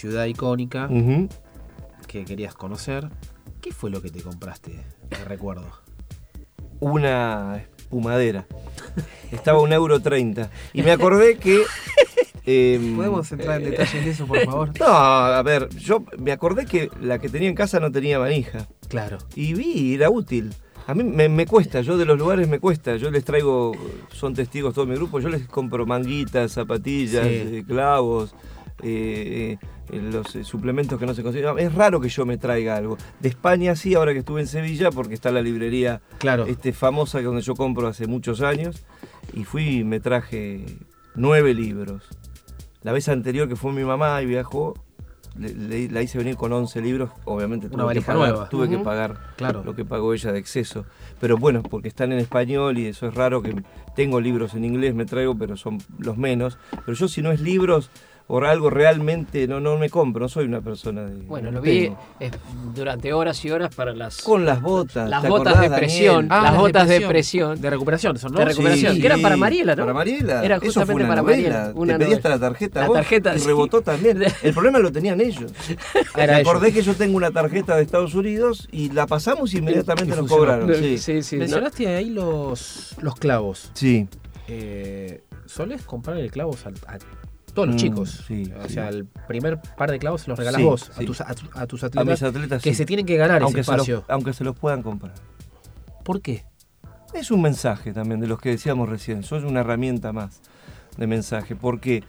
ciudad icónica que querías conocer, ¿qué fue lo que te compraste? Te recuerdo. Una espumadera. Estaba un euro treinta. Y me acordé que. em, ¿Podemos entrar en detalles de eso, por favor? No, a ver, yo me acordé que la que tenía en casa no tenía manija. Claro. Y vi, era útil. A mí me, me cuesta, yo de los lugares me cuesta. Yo les traigo, son testigos todo mi grupo, yo les compro manguitas, zapatillas, Sí. eh, clavos, eh, eh, los eh, suplementos que no se consiguen. Es raro que yo me traiga algo. De España sí, ahora que estuve en Sevilla, porque está la librería Claro. este, famosa que donde yo compro hace muchos años. Y fui y me traje nueve libros. La vez anterior que fue mi mamá y viajó, le- le- la hice venir con 11 libros. Obviamente tuve, Una que pagar, nueva. tuve que Ujú. pagar Claro. lo que pagó ella de exceso. Pero bueno, porque están en español y eso es raro que tengo libros en inglés, me traigo, pero son los menos. Pero yo si no es libros por algo realmente no, no me compro, no soy una persona de... Bueno, no lo vi eh, durante horas y horas para las, Con las botas. las ¿te botas acordás, de presión. Ah, las botas de presión. De recuperación, son, ¿no? De recuperación. Sí, que eran para Mariela, ¿no? Para Mariela. Era Eso fue justamente una para novela. Mariela, una Te pedí hasta la tarjeta. La vos, tarjeta, y sí. rebotó también. El problema lo tenían ellos. Era Me ellos. acordé que yo tengo una tarjeta de Estados Unidos y la pasamos y inmediatamente nos cobraron. Sí. sí, sí. no. Mencionaste ahí los, los clavos. Sí. Eh, ¿Solés comprarle clavos a, a todos los Mm, chicos? sí, o sí. sea, el primer par de clavos se los regalás Sí, vos a, tus, a, tu- a tus A atletas, mis atletas que se tienen que ganar aunque ese se, los, aunque se los puedan comprar. ¿Por qué? Es un mensaje también de los que decíamos recién. Sos una herramienta más de mensaje. Porque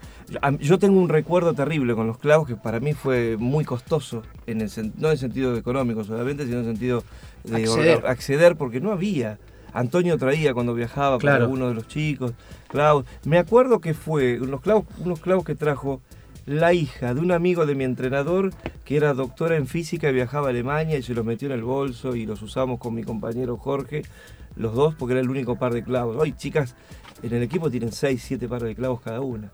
yo tengo un recuerdo terrible con los clavos que para mí fue muy costoso. En el, no en el sentido económico solamente, sino en el sentido de Acceder. porque no había. Antonio traía cuando viajaba para Claro. alguno de los chicos clavos. Me acuerdo que fue unos clavos, unos clavos que trajo la hija de un amigo de mi entrenador que era doctora en física y viajaba a Alemania y se los metió en el bolso y los usamos con mi compañero Jorge, los dos, porque era el único par de clavos. Hoy chicas en el equipo tienen 6, 7 pares de clavos cada una.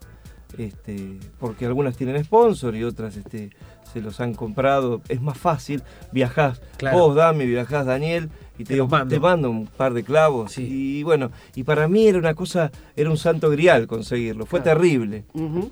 Este, porque algunas tienen sponsor y otras este, se los han comprado. Es más fácil, viajás, Claro. vos Dami, viajás Daniel y te, Te digo, mando. te mando un par de clavos. Sí. Y bueno, y para mí era una cosa, era un santo grial conseguirlo, fue Claro. terrible.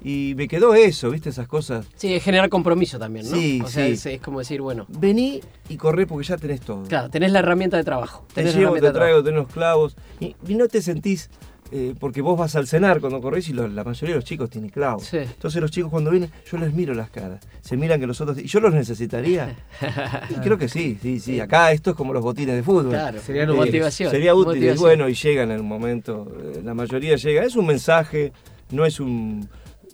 Y me quedó eso, ¿viste? Esas cosas. Sí, es generar compromiso también, ¿no? Sí, o sea, sí. es, es como decir, bueno, Vení y corré porque ya tenés todo. claro, tenés la herramienta de trabajo. Te Tenés la llevo, te traigo, tenés los clavos. Y, y no te sentís, eh, porque vos vas al cenar cuando corres y lo- la mayoría de los chicos tienen clavos. Sí. Entonces los chicos cuando vienen, yo les miro las caras. Se miran que los otros... ¿Y yo los necesitaría? Y creo que sí, sí, sí. Acá esto es como los botines de fútbol. Claro, Serían Eh, motivación. Sería útil, y bueno, y llegan en el momento. eh, La mayoría llega. Es un mensaje, no es un,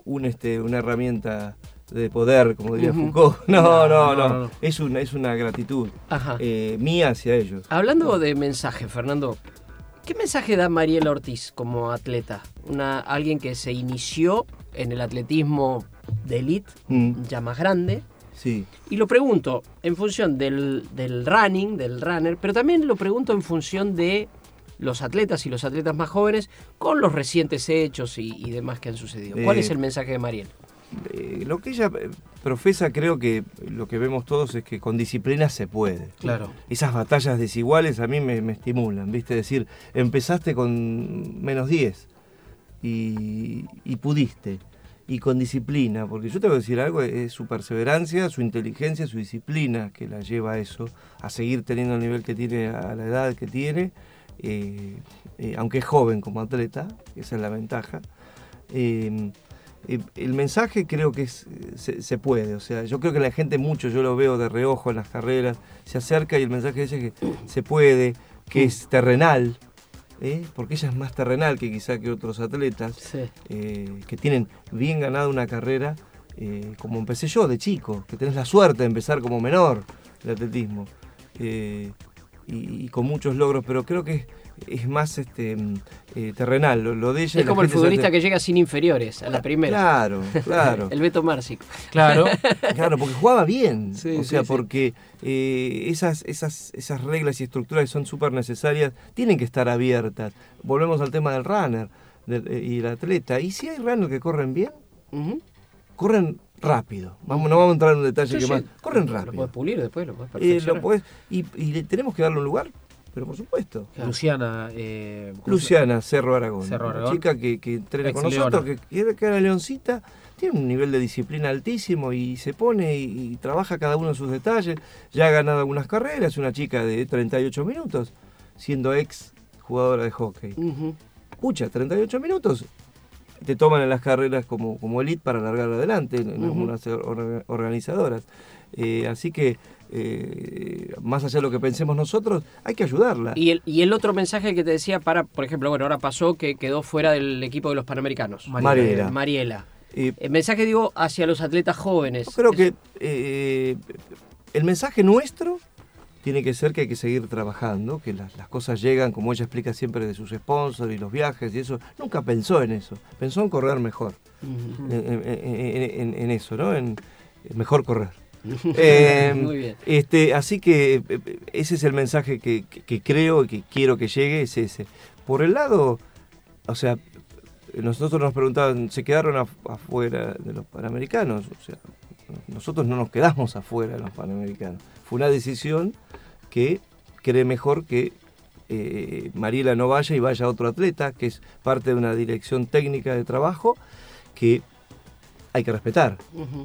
un, este, una herramienta de poder, como diría Ujú. Foucault. No, no, no. no, no. Es, una, es una gratitud Ajá. eh, mía hacia ellos. Hablando de mensaje, Fernando, ¿qué mensaje da Mariela Ortiz como atleta? Una, alguien que se inició en el atletismo de elite, Mm, ya más grande. sí. Y lo pregunto en función del, del running, del runner, pero también lo pregunto en función de los atletas y los atletas más jóvenes con los recientes hechos y, y demás que han sucedido. ¿Cuál Eh, es el mensaje de Mariela? Eh, lo que ella eh, profesa, creo que lo que vemos todos es que con disciplina se puede. Claro. Esas batallas desiguales a mí me, me estimulan, ¿viste? Es decir, empezaste con menos 10 y, y pudiste. Y con disciplina, porque yo te voy a decir algo, es su perseverancia, su inteligencia, su disciplina que la lleva a eso, a seguir teniendo el nivel que tiene a la edad que tiene, eh, eh, aunque es joven como atleta, esa es la ventaja. Eh, el mensaje creo que es, se, se puede, o sea, yo creo que la gente mucho, yo lo veo de reojo en las carreras, se acerca y el mensaje dice que se puede, que es terrenal, ¿eh? porque ella es más terrenal que quizá que otros atletas, Sí. eh, que tienen bien ganada una carrera, eh, como empecé yo de chico, que tenés la suerte de empezar como menor el atletismo, y, y con muchos logros, pero creo que es, más este, mm, eh, terrenal, lo, lo de ella. Es como el futbolista hace- que llega sin inferiores a la primera. Claro, claro. El Beto Márcico. Claro. Claro, porque jugaba bien. Sí, o sea, sí. porque eh, esas, esas, esas reglas y estructuras que son súper necesarias tienen que estar abiertas. Volvemos al tema del runner del- eh, y el atleta. Y si hay runners que corren bien, corren rápido. Vamos, no vamos a entrar en un detalle Sí, que sí. más. Corren Lo rápido. puedes pulir después, lo puedes Eh, lo podés- y, y le tenemos que darle un lugar, pero por supuesto. Luciana. eh, ¿cómo se- Luciana Cerro Aragón, Cerro una Aragón. chica que, que entrena con nosotros, que quiere que era leoncita, tiene un nivel de disciplina altísimo y se pone y, y trabaja cada uno de sus detalles. Ya ha ganado algunas carreras, una chica de 38 minutos, siendo ex jugadora de hockey. Ujú. Pucha, 38 minutos. Te toman en las carreras como, como elite para largar adelante en, en algunas or- organizadoras. Eh, así que, eh, más allá de lo que pensemos nosotros, hay que ayudarla. Y el, y el otro mensaje que te decía para, por ejemplo, bueno, ahora pasó que quedó fuera del equipo de los Panamericanos. Mariela. Mariela. Eh, El mensaje, digo, hacia los atletas jóvenes. Yo creo Es- que eh, el mensaje nuestro tiene que ser que hay que seguir trabajando, que las, las cosas llegan, como ella explica siempre de sus sponsors y los viajes y eso. Nunca pensó en eso, pensó en correr mejor, en, en- en- en- en eso, ¿no? En mejor correr. Eh, Muy bien. Este, así que eh, ese es el mensaje que, que- que creo y que quiero que llegue, es ese. Por el lado, o sea, nosotros nos preguntaban, ¿se quedaron af- afuera de los Panamericanos? O sea, nosotros no nos quedamos afuera de los Panamericanos. Fue una decisión que cree mejor que eh, Mariela no vaya y vaya otro atleta, que es parte de una dirección técnica de trabajo que hay que respetar.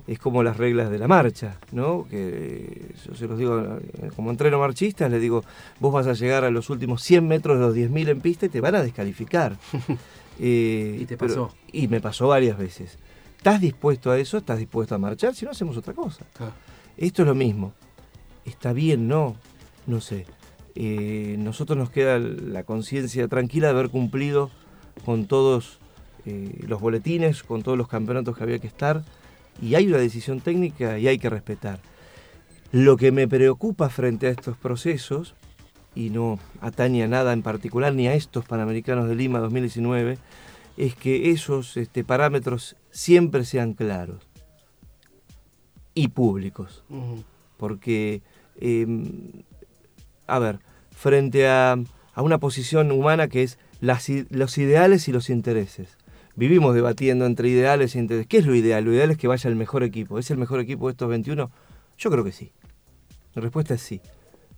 Es como las reglas de la marcha, ¿no? Que yo se los digo, como entreno marchistas, les digo, vos vas a llegar a los últimos 100 metros de los 10.000 en pista y te van a descalificar. Eh, ¿Y te pero- pasó? y me pasó varias veces. ¿Estás dispuesto a eso? ¿Estás dispuesto a marchar? Si no, hacemos otra cosa. Esto es lo mismo. ¿Está bien? No. No sé. Eh, nosotros nos queda la conciencia tranquila de haber cumplido con todos eh, los boletines, con todos los campeonatos que había que estar. Y hay una decisión técnica y hay que respetar. Lo que me preocupa frente a estos procesos, y no atañe a nada en particular, ni a estos Panamericanos de Lima 2019, es que esos este, parámetros siempre sean claros y públicos porque, eh, a ver, frente a, a una posición humana que es las los ideales y los intereses. Vivimos debatiendo entre ideales e intereses. ¿Qué es lo ideal? Lo ideal es que vaya el mejor equipo. ¿Es el mejor equipo de estos 21? Yo creo que sí. La respuesta es sí.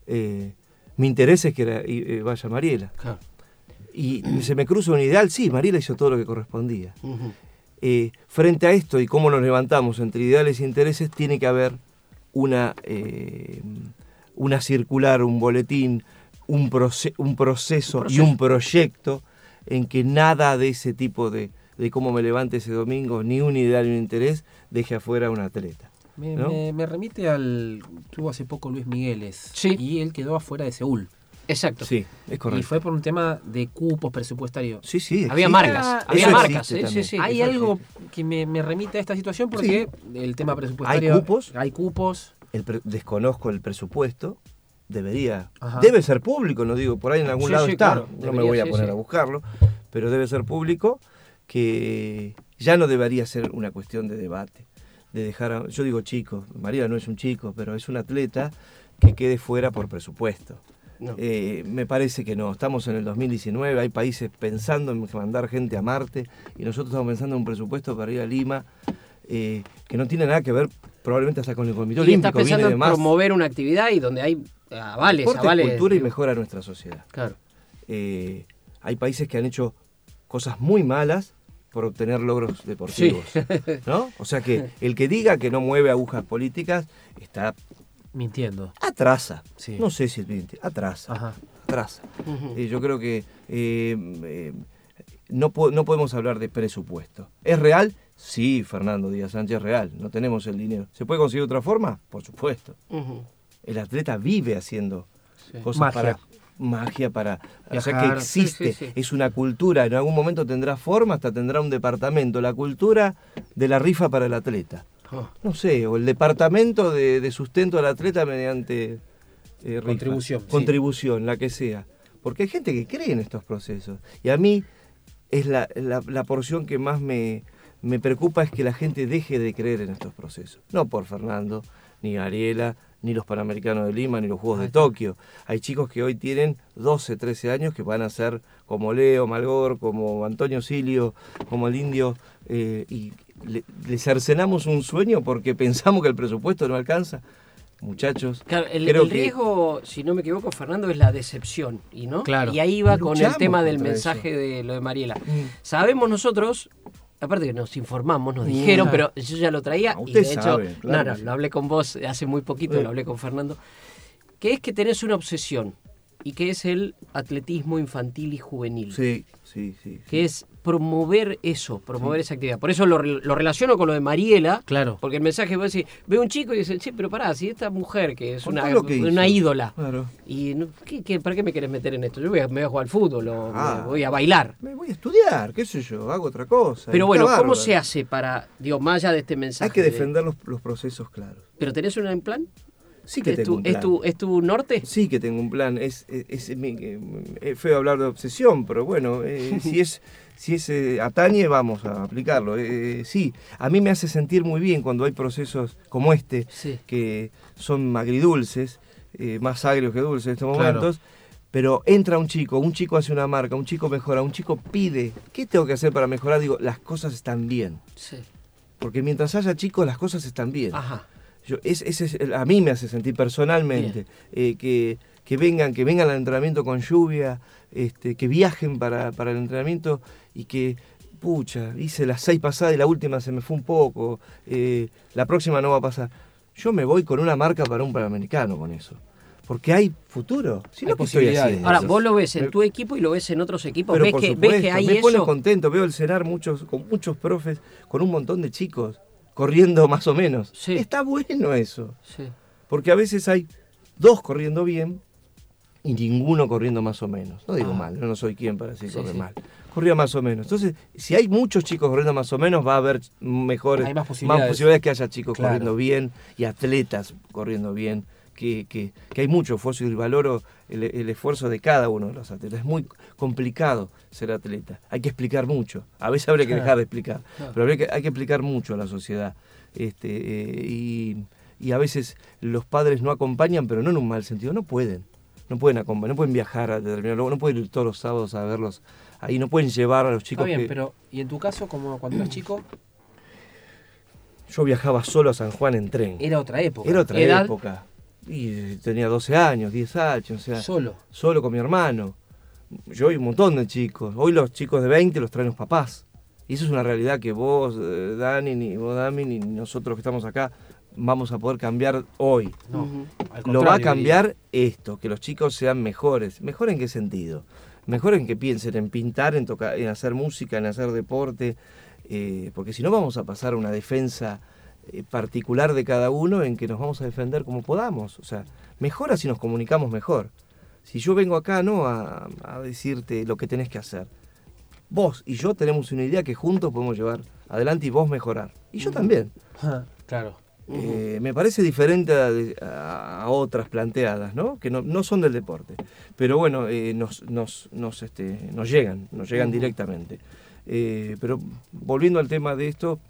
Eh, mi interés es que la- y, eh, vaya Mariela. Claro. Y se me cruza un ideal, sí, Mariela hizo todo lo que correspondía. Eh, frente a esto y cómo nos levantamos entre ideales e intereses, tiene que haber una, una circular, un boletín, un, proce- un proceso Un y proceso. un proyecto en que nada de ese tipo de, de cómo me levante ese domingo, ni un ideal ni un interés, deje afuera a un atleta. Me, ¿No? me- me remite al. Tuvo hace poco Luis Migueles. Sí. Y él quedó afuera de Seúl. Exacto. Sí, es Y correcto. fue por un tema de cupos presupuestarios. Sí, sí. Había existe. marcas, Eso había marcas, sí, sí. Hay algo existe. que me, me remite a esta situación porque el tema presupuestario. Hay cupos. Hay cupos. El pre- desconozco el presupuesto, debería, Ajá. debe ser público, no digo, por ahí en algún Sí, lado sí, está, claro, no me voy a sí, poner sí. a buscarlo, pero debe ser público que ya no debería ser una cuestión de debate, de dejar, a- yo digo chico, María no es un chico, pero es un atleta que quede fuera por presupuesto. No. Eh, me parece que no, estamos en el 2019, hay países pensando en mandar gente a Marte y nosotros estamos pensando en un presupuesto para ir a Lima eh, que no tiene nada que ver probablemente hasta con el Comité Y estás Olímpico, viene pensando en más. promover una actividad y donde hay avales, Deporte, avales. cultura y mejora nuestra sociedad. Claro. Eh, hay países que han hecho cosas muy malas por obtener logros deportivos. ¿no? O sea que el que diga que no mueve agujas políticas está Mintiendo. atrasa. Sí. No sé si es miente, atrasa. Ajá. Atrasa. Eh, yo creo que eh, eh, no, po- no podemos hablar de presupuesto. ¿Es real? Sí, Fernando Díaz Sánchez, es real. No tenemos el dinero. ¿Se puede conseguir de otra forma? Por supuesto. El atleta vive haciendo Sí. cosas Magia. para magia para o sea que existe Sí, sí, sí. es una cultura en algún momento tendrá forma hasta tendrá un departamento la cultura de la rifa para el atleta Ah. no sé o el departamento de, de sustento al atleta mediante eh. Contribución, contribución la que sea porque hay gente que cree en estos procesos y a mí es la, la- la porción que más me, me preocupa es que la gente deje de creer en estos procesos. No por Fernando, ni Ariela, ni los Panamericanos de Lima, ni los Juegos de Tokio. Hay chicos que hoy tienen 12, 13 años que van a ser como Leo Malgor, como Antonio Silio, como el indio, eh, y le- les cercenamos un sueño porque pensamos que el presupuesto no alcanza. Muchachos, Claro, el, creo el que- riesgo, si no me equivoco, Fernando, es la decepción. ¿y no? Claro. Y ahí va con el tema del mensaje de lo de Mariela. Mm. Sabemos nosotros, aparte que nos informamos, nos Mm. dijeron, pero yo ya lo traía Ah, y usted de hecho, sabe, claro no, que no, sí. lo hablé con vos hace muy poquito, Eh. lo hablé con Fernando, que es que tenés una obsesión y que es el atletismo infantil y juvenil. Sí, sí, sí. que es promover eso, promover esa actividad. Por eso lo, re- lo relaciono con lo de Mariela, Claro. porque el mensaje vos decís, ve un chico y dice, sí, pero pará, si esta mujer que es una, que una ídola, Claro. y no- ¿qué, qué- para qué me querés meter en esto? Yo voy a, me voy a jugar al fútbol o Ah. voy a bailar. Me voy a estudiar, qué sé yo, hago otra cosa. Pero bueno, ¿cómo se hace para, digo, más allá de este mensaje? Hay que de- defender los, los procesos claros. ¿Pero tenés un plan? Sí que ¿Es tengo tu, un es tu, ¿Es tu norte? Sí que tengo un plan. Es, es, es eh, feo hablar de obsesión, pero bueno, eh, si es, si es eh, atañe, vamos a aplicarlo. Eh, sí, a mí me hace sentir muy bien cuando hay procesos como este, Sí. que son agridulces, eh, más agrios que dulces en estos Claro. momentos, Pero entra un chico, un chico hace una marca, un chico mejora, un chico pide, ¿qué tengo que hacer para mejorar? Digo, las cosas están bien. Sí. Porque mientras haya chicos, las cosas están bien. Ajá. Yo, es, ese es el- a mí me hace sentir personalmente eh, que, que vengan, que vengan al entrenamiento con lluvia, este, que viajen para, para el entrenamiento y que, pucha, hice las seis pasadas y la última se me fue un poco, eh, la próxima no va a pasar. Yo me voy con una marca para un panamericano con eso. Porque hay futuro. Si Hay no, ¿qué estoy posibilidades. Ahora, vos lo ves en Me- tu equipo y lo ves en otros equipos. pero ¿Ves por que, supuesto, ves que hay me pone eso? contento, veo el cenar muchos, con muchos profes, con un montón de chicos, corriendo más o menos. Sí. Está bueno eso. Sí. Porque a veces hay dos corriendo bien y ninguno corriendo más o menos. No digo Ah. mal, no soy quien para decir Sí, corre sí. mal. Corría más o menos. Entonces, si hay muchos chicos corriendo más o menos, va a haber mejores, Hay más posibilidades. posibilidades que haya chicos Claro. corriendo bien y atletas corriendo bien. Que, que- que hay mucho esfuerzo y valoro el, el esfuerzo de cada uno de los atletas. Es muy complicado ser atleta. Hay que explicar mucho. A veces habría que dejar de explicar. Claro. Pero habría que, hay que explicar mucho a la sociedad. Este, eh, y, y a veces los padres no acompañan, pero no en un mal sentido, no pueden. No pueden acompañar, no pueden viajar a determinado lugar, no pueden ir todos los sábados a verlos ahí, no pueden llevar a los Está chicos bien, que- pero ¿y en tu caso, como cuando eras chico? Yo viajaba solo a San Juan en tren. Era otra época. Era otra ¿Edad? época. Y tenía 12 años, 10 años, o sea, Solo. solo con mi hermano. Yo y un montón de chicos. Hoy los chicos de 20 los traen los papás. Y eso es una realidad que vos, eh, Dani, ni vos, Dami, ni nosotros que estamos acá, vamos a poder cambiar hoy. No, Ujú. al Lo va a cambiar esto, que los chicos sean mejores. ¿Mejor en qué sentido? Mejor en que piensen en pintar, en, tocar, en hacer música, en hacer deporte, eh, porque si no vamos a pasar a una defensa particular de cada uno en que nos vamos a defender como podamos. O sea, mejora si nos comunicamos mejor. Si yo vengo acá no a, a decirte lo que tenés que hacer. Vos y yo tenemos una idea que juntos podemos llevar adelante y vos mejorar. Y yo también. claro. Eh, me parece diferente a, otras planteadas, ¿no? Que no, no son del deporte. Pero bueno, eh, nos, nos, nos, este, nos llegan, nos llegan directamente. Eh, pero volviendo al tema de esto,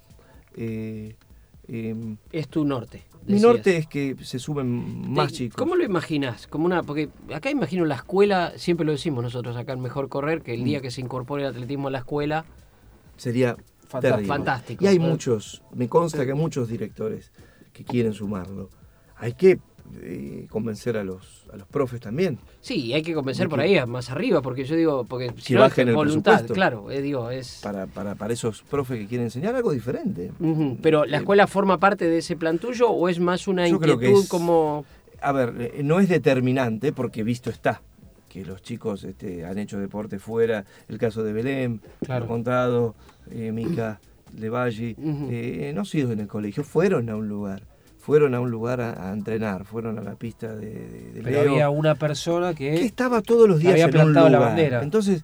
eh, eh, Es tu norte. mi norte es que se suben más chicos. ¿Cómo lo imaginas? Como una, porque acá imagino la escuela, siempre lo decimos nosotros acá en Mejor Correr, que el Mm. día que se incorpore el atletismo a la escuela, Sería Fantástico. Fantástico. Y hay muchos, me consta que hay muchos directores que quieren sumarlo. Hay que convencer a los, a los profes también. sí, hay que convencer por ahí más arriba, porque yo digo, porque si no, bajen el voluntad, presupuesto. claro, eh, digo, es... para, para, para esos profes que quieren enseñar algo diferente. Pero ¿la Eh, escuela forma parte de ese plan tuyo o es más una que inquietud es- como... A ver, eh, no es determinante porque visto está que los chicos este, han hecho deporte fuera, el caso de Belén, Claro. contado, eh, Mica, Levalli, eh, no sido en el colegio, fueron a un lugar, fueron a un lugar a, a entrenar, fueron a la pista de, de, de Pero Leo, había una persona que... que estaba todos los días había en un plantado la lugar. bandera. Entonces,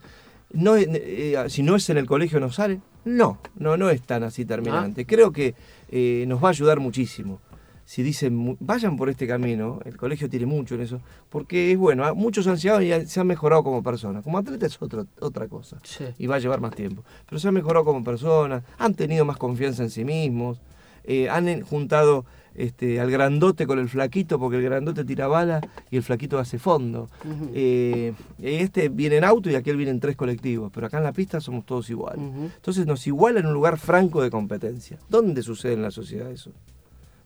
no, eh, si no es en el colegio no sale, no, no, no es tan así terminante. Ah. Creo que eh, nos va a ayudar muchísimo. Si dicen, vayan por este camino, el colegio tiene mucho en eso, porque es bueno, ah, muchos han llegado y se han mejorado como personas. Como atleta es otro- otra cosa Sí. y va a llevar más tiempo. Pero se han mejorado como personas, han tenido más confianza en sí mismos, eh, han juntado este, al grandote con el flaquito, porque el grandote tira bala y el flaquito hace fondo. Eh, este viene en auto y aquel viene en tres colectivos, pero acá en la pista somos todos iguales. Entonces nos iguala en un lugar franco de competencia. ¿Dónde sucede en la sociedad eso?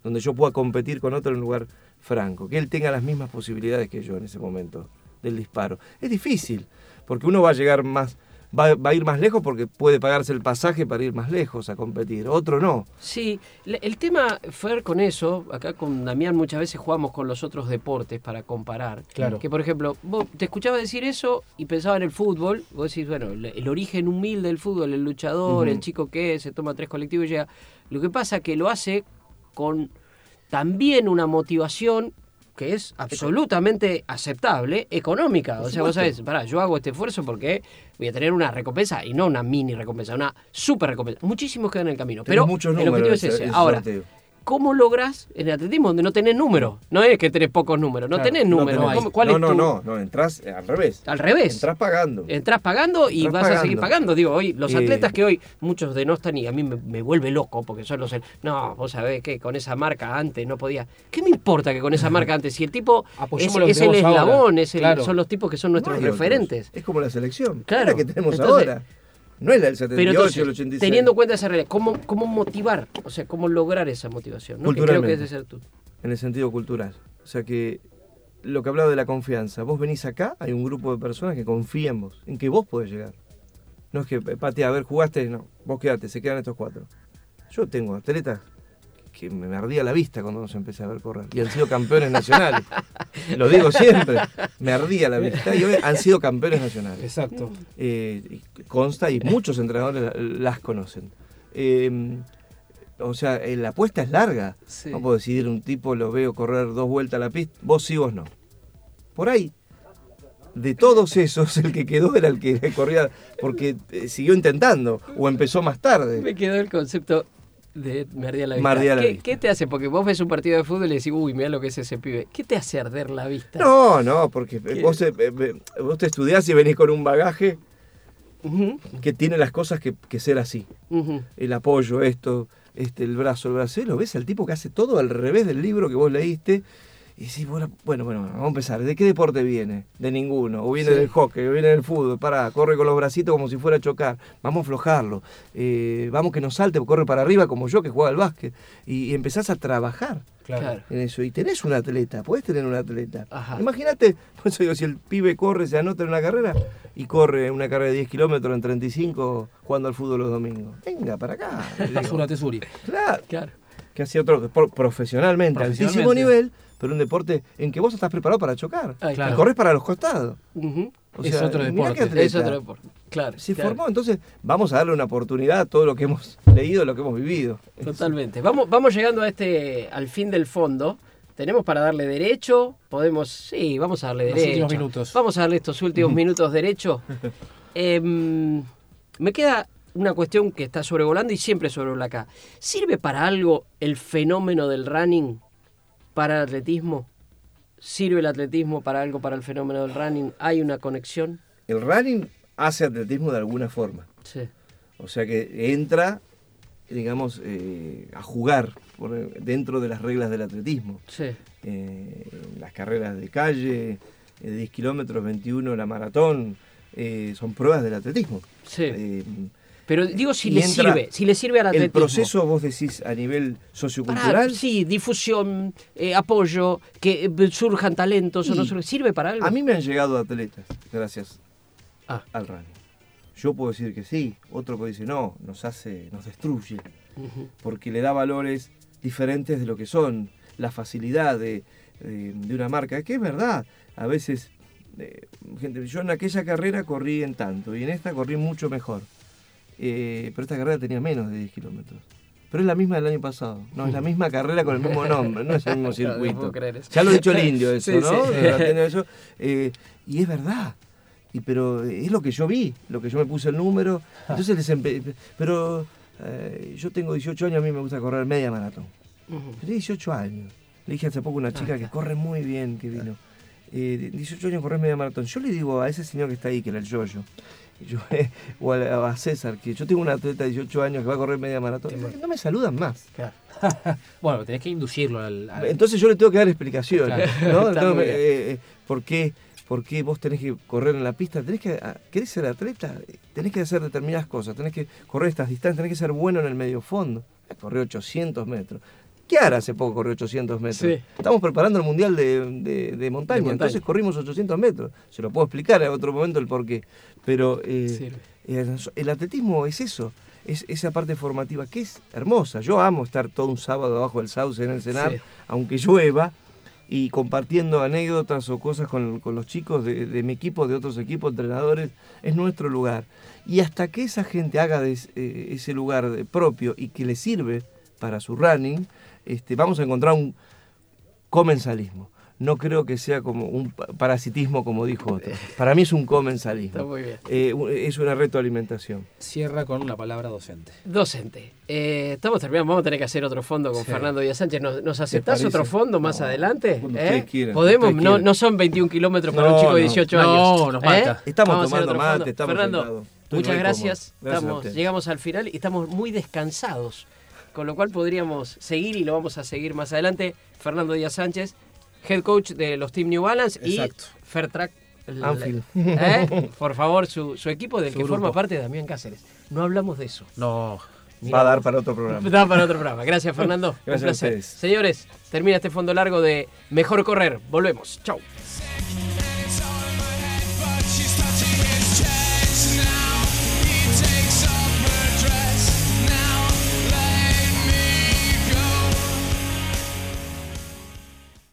Donde yo pueda competir con otro en un lugar franco, que él tenga las mismas posibilidades que yo en ese momento del disparo. Es difícil, porque uno va a llegar más, va, va a ir más lejos porque puede pagarse el pasaje para ir más lejos a competir, otro no. Sí, le- el tema, Fer, con eso, acá con Damián muchas veces jugamos con los otros deportes para comparar. Claro. Que, por ejemplo, vos te escuchaba decir eso y pensaba en el fútbol. Vos decís, bueno, el, el origen humilde del fútbol, el luchador, el chico que se toma tres colectivos y llega. Lo que pasa que lo hace con también una motivación que es absolutamente aceptable, económica. O sea, vos sabés, pará, yo hago este esfuerzo porque voy a tener una recompensa y no una mini recompensa, una super recompensa. Muchísimos quedan en el camino. Pero muchos el objetivo es en ese. ese Ahora, sorteo. ¿Cómo logras en el atletismo donde no tenés números? No es que tenés pocos números, no Claro, tenés No números. tenés- ¿Cómo- ¿Cuál no, es no, tu- no, no, entras eh, al revés. Al revés. Entrás pagando. Entrás pagando y vas a seguir pagando. Digo, hoy los Eh. atletas que hoy muchos denostan y a mí me, me vuelve loco porque son los... No, vos sabés que con esa marca antes no podía... ¿Qué me importa que con esa marca antes? Si el tipo es, el eslabón, es el- Claro. son los tipos que son No nuestros referentes. Es como la selección. Claro. Claro. la que tenemos Entonces- ahora. No es la del 78 Pero o el entonces, 86. teniendo en cuenta esa realidad, ¿cómo, ¿cómo motivar? O sea, ¿cómo lograr esa motivación? ¿no? Que creo que debe ser tú. en el sentido cultural. O sea que lo que hablaba de la confianza, vos venís acá, hay un grupo de personas que confían en vos, en que vos podés llegar. No es que, eh, Pati, a ver, jugaste, no, vos quedate, se quedan estos cuatro. Yo tengo atletas que me ardía la vista cuando nos empecé a ver correr y han sido campeones nacionales. Lo digo siempre, me ardía la vista y hoy han sido campeones nacionales. Exacto. Eh, consta y muchos entrenadores la- las conocen. Eh, o sea, eh, la apuesta es larga. Sí. No puedo decidir un tipo, lo veo correr dos vueltas a la pista, vos sí, vos no. Por ahí, de todos esos, el que quedó era el que corría porque eh, siguió intentando o empezó más tarde. Me quedó el concepto de me ardía la vista. la ¿Qué, vista. qué te hace? Porque vos ves un partido de fútbol y decís, uy, mira lo que es ese pibe. ¿Qué te hace arder la vista? No, no, porque ¿Qué? vos, eh, eh, vos te estudiás y venís con un bagaje que tiene las cosas que, que ser así. el apoyo, esto, este, el brazo, el brazo, lo ves al tipo que hace todo al revés del libro que vos leíste. Y decís, bueno, bueno, bueno, vamos a empezar. ¿De qué deporte viene? De ninguno. O viene Sí. del hockey, o viene del fútbol. Pará, corre con los bracitos como si fuera a chocar. Vamos a aflojarlo. Eh, vamos que no salte, corre para arriba como yo que juega al básquet. Y, y empezás a trabajar Claro. En eso. Y tenés un atleta, podés tener un atleta. Imagínate, por eso digo, si el pibe corre, se anota en una carrera y corre una carrera de 10 kilómetros en 35 jugando al fútbol los domingos. Venga, para acá. digo. Tesura, tesuri. Claro, Claro. que hacía otro deporte profesionalmente, altísimo Profesionalmente. nivel, pero un deporte en que vos estás preparado para chocar. Claro. Y corres para los costados. Ujú. O Es sea, otro mirá qué deporte. Es otro deporte. Claro. Se claro. formó, entonces vamos a darle una oportunidad a todo lo que hemos leído, lo que hemos vivido. Totalmente. Vamos, vamos llegando a este, al fin del fondo. Tenemos para darle derecho. Podemos, sí, vamos a darle Los derecho. últimos minutos. Vamos a darle estos últimos minutos derecho. Em, me queda una cuestión que está sobrevolando y siempre sobrevola acá. ¿Sirve para algo el fenómeno del running para el atletismo? ¿Sirve el atletismo para algo para el fenómeno del running? ¿Hay una conexión? El running hace atletismo de alguna forma. Sí. O sea que entra, digamos, eh, a jugar por- dentro de las reglas del atletismo. Sí. Eh, las carreras de calle, eh, 10 kilómetros, 21 la maratón, eh, son pruebas del atletismo. Sí. Pero digo si y le sirve, si le sirve al atletismo. el proceso, vos decís, a nivel sociocultural, sí, difusión, eh, apoyo, que eh, surjan talentos o no Y surjan. ¿Sirve para algo? a mí me han llegado atletas, gracias Ah. al running. Yo puedo decir que sí, otro puede decir no, nos hace, nos destruye. Porque le da valores diferentes de lo que son, la facilidad de, de- de una marca, que es verdad, a veces, eh, gente, yo en aquella carrera corrí en tanto y en esta corrí mucho mejor, Eh, pero esta carrera tenía menos de 10 kilómetros. Pero es la misma del año pasado, no es la misma carrera con el mismo nombre, no es el mismo Claro, no circuito. puedo creer eso. Ya lo ha dicho el indio eso, Sí, ¿no? sí. Eso. Eh, y es verdad. Y pero es lo que yo vi, lo que yo me puse el número. Entonces les empe- pero eh, yo tengo 18 años, a mí me gusta correr media maratón. Tenía 18 años. Le dije hace poco a una chica que corre muy bien, que vino. Eh, 18 años correr media maratón. Yo le digo a ese señor que está ahí, que era el Yoyo, yo, eh, o a, a César, que yo tengo un atleta de 18 años que va a correr media maratón. No me saludan más. Bueno, tenés que inducirlo al. al- Entonces yo le tengo que dar explicaciones. ¿no? Está No, eh, eh, ¿por, qué, por qué vos tenés que correr en la pista? Tenés que, ah, ¿Querés ser atleta? Tenés que hacer determinadas cosas. Tenés que correr estas distancias. Tenés que ser bueno en el medio fondo. Correr 800 metros. ¿Qué hará hace poco corrió 800 metros? Sí. Estamos preparando el Mundial de, de- de montaña, De montaña. entonces corrimos 800 metros. Se lo puedo explicar en otro momento el por qué. Pero eh, eh, el atletismo es eso, es esa parte formativa que es hermosa. Yo amo estar todo un sábado abajo del sauce en el cenar, Sí. aunque llueva, y compartiendo anécdotas o cosas con, con los chicos de, de mi equipo, de otros equipos, entrenadores, es nuestro lugar. Y hasta que esa gente haga de eh, ese lugar propio y que le sirve para su running, este, vamos a encontrar un comensalismo. no creo que sea como un pa- parasitismo como dijo otro. Para mí es un Está comensalismo. muy bien. Eh, es una retroalimentación. Cierra con la palabra docente. Docente. Eh, estamos terminando, vamos a tener que hacer otro fondo con Sí. Fernando Díaz Sánchez. ¿Nos, nos aceptás otro fondo más No, adelante? ¿Eh? quieran, ¿Podemos? No, no son 21 kilómetros para No, un chico de no. 18 No, años. nos ¿Eh? falta. Estamos Vamos tomando mate, estamos Fernando, muchas gracias. Estamos, llegamos al final y estamos muy descansados. Con lo cual podríamos seguir y lo vamos a seguir más adelante. Fernando Díaz Sánchez, head coach de los Team New Balance Exacto. y Fairtrack. el- Anfield. ¿Eh? Por favor, su, su equipo del Su que grupo. forma parte de Damián Cáceres. No hablamos de eso. No. Va a dar para otro programa. Da para otro programa. Gracias, Fernando. Gracias Un a placer. ustedes. Señores, termina este fondo largo de Mejor Correr. Volvemos. Chau.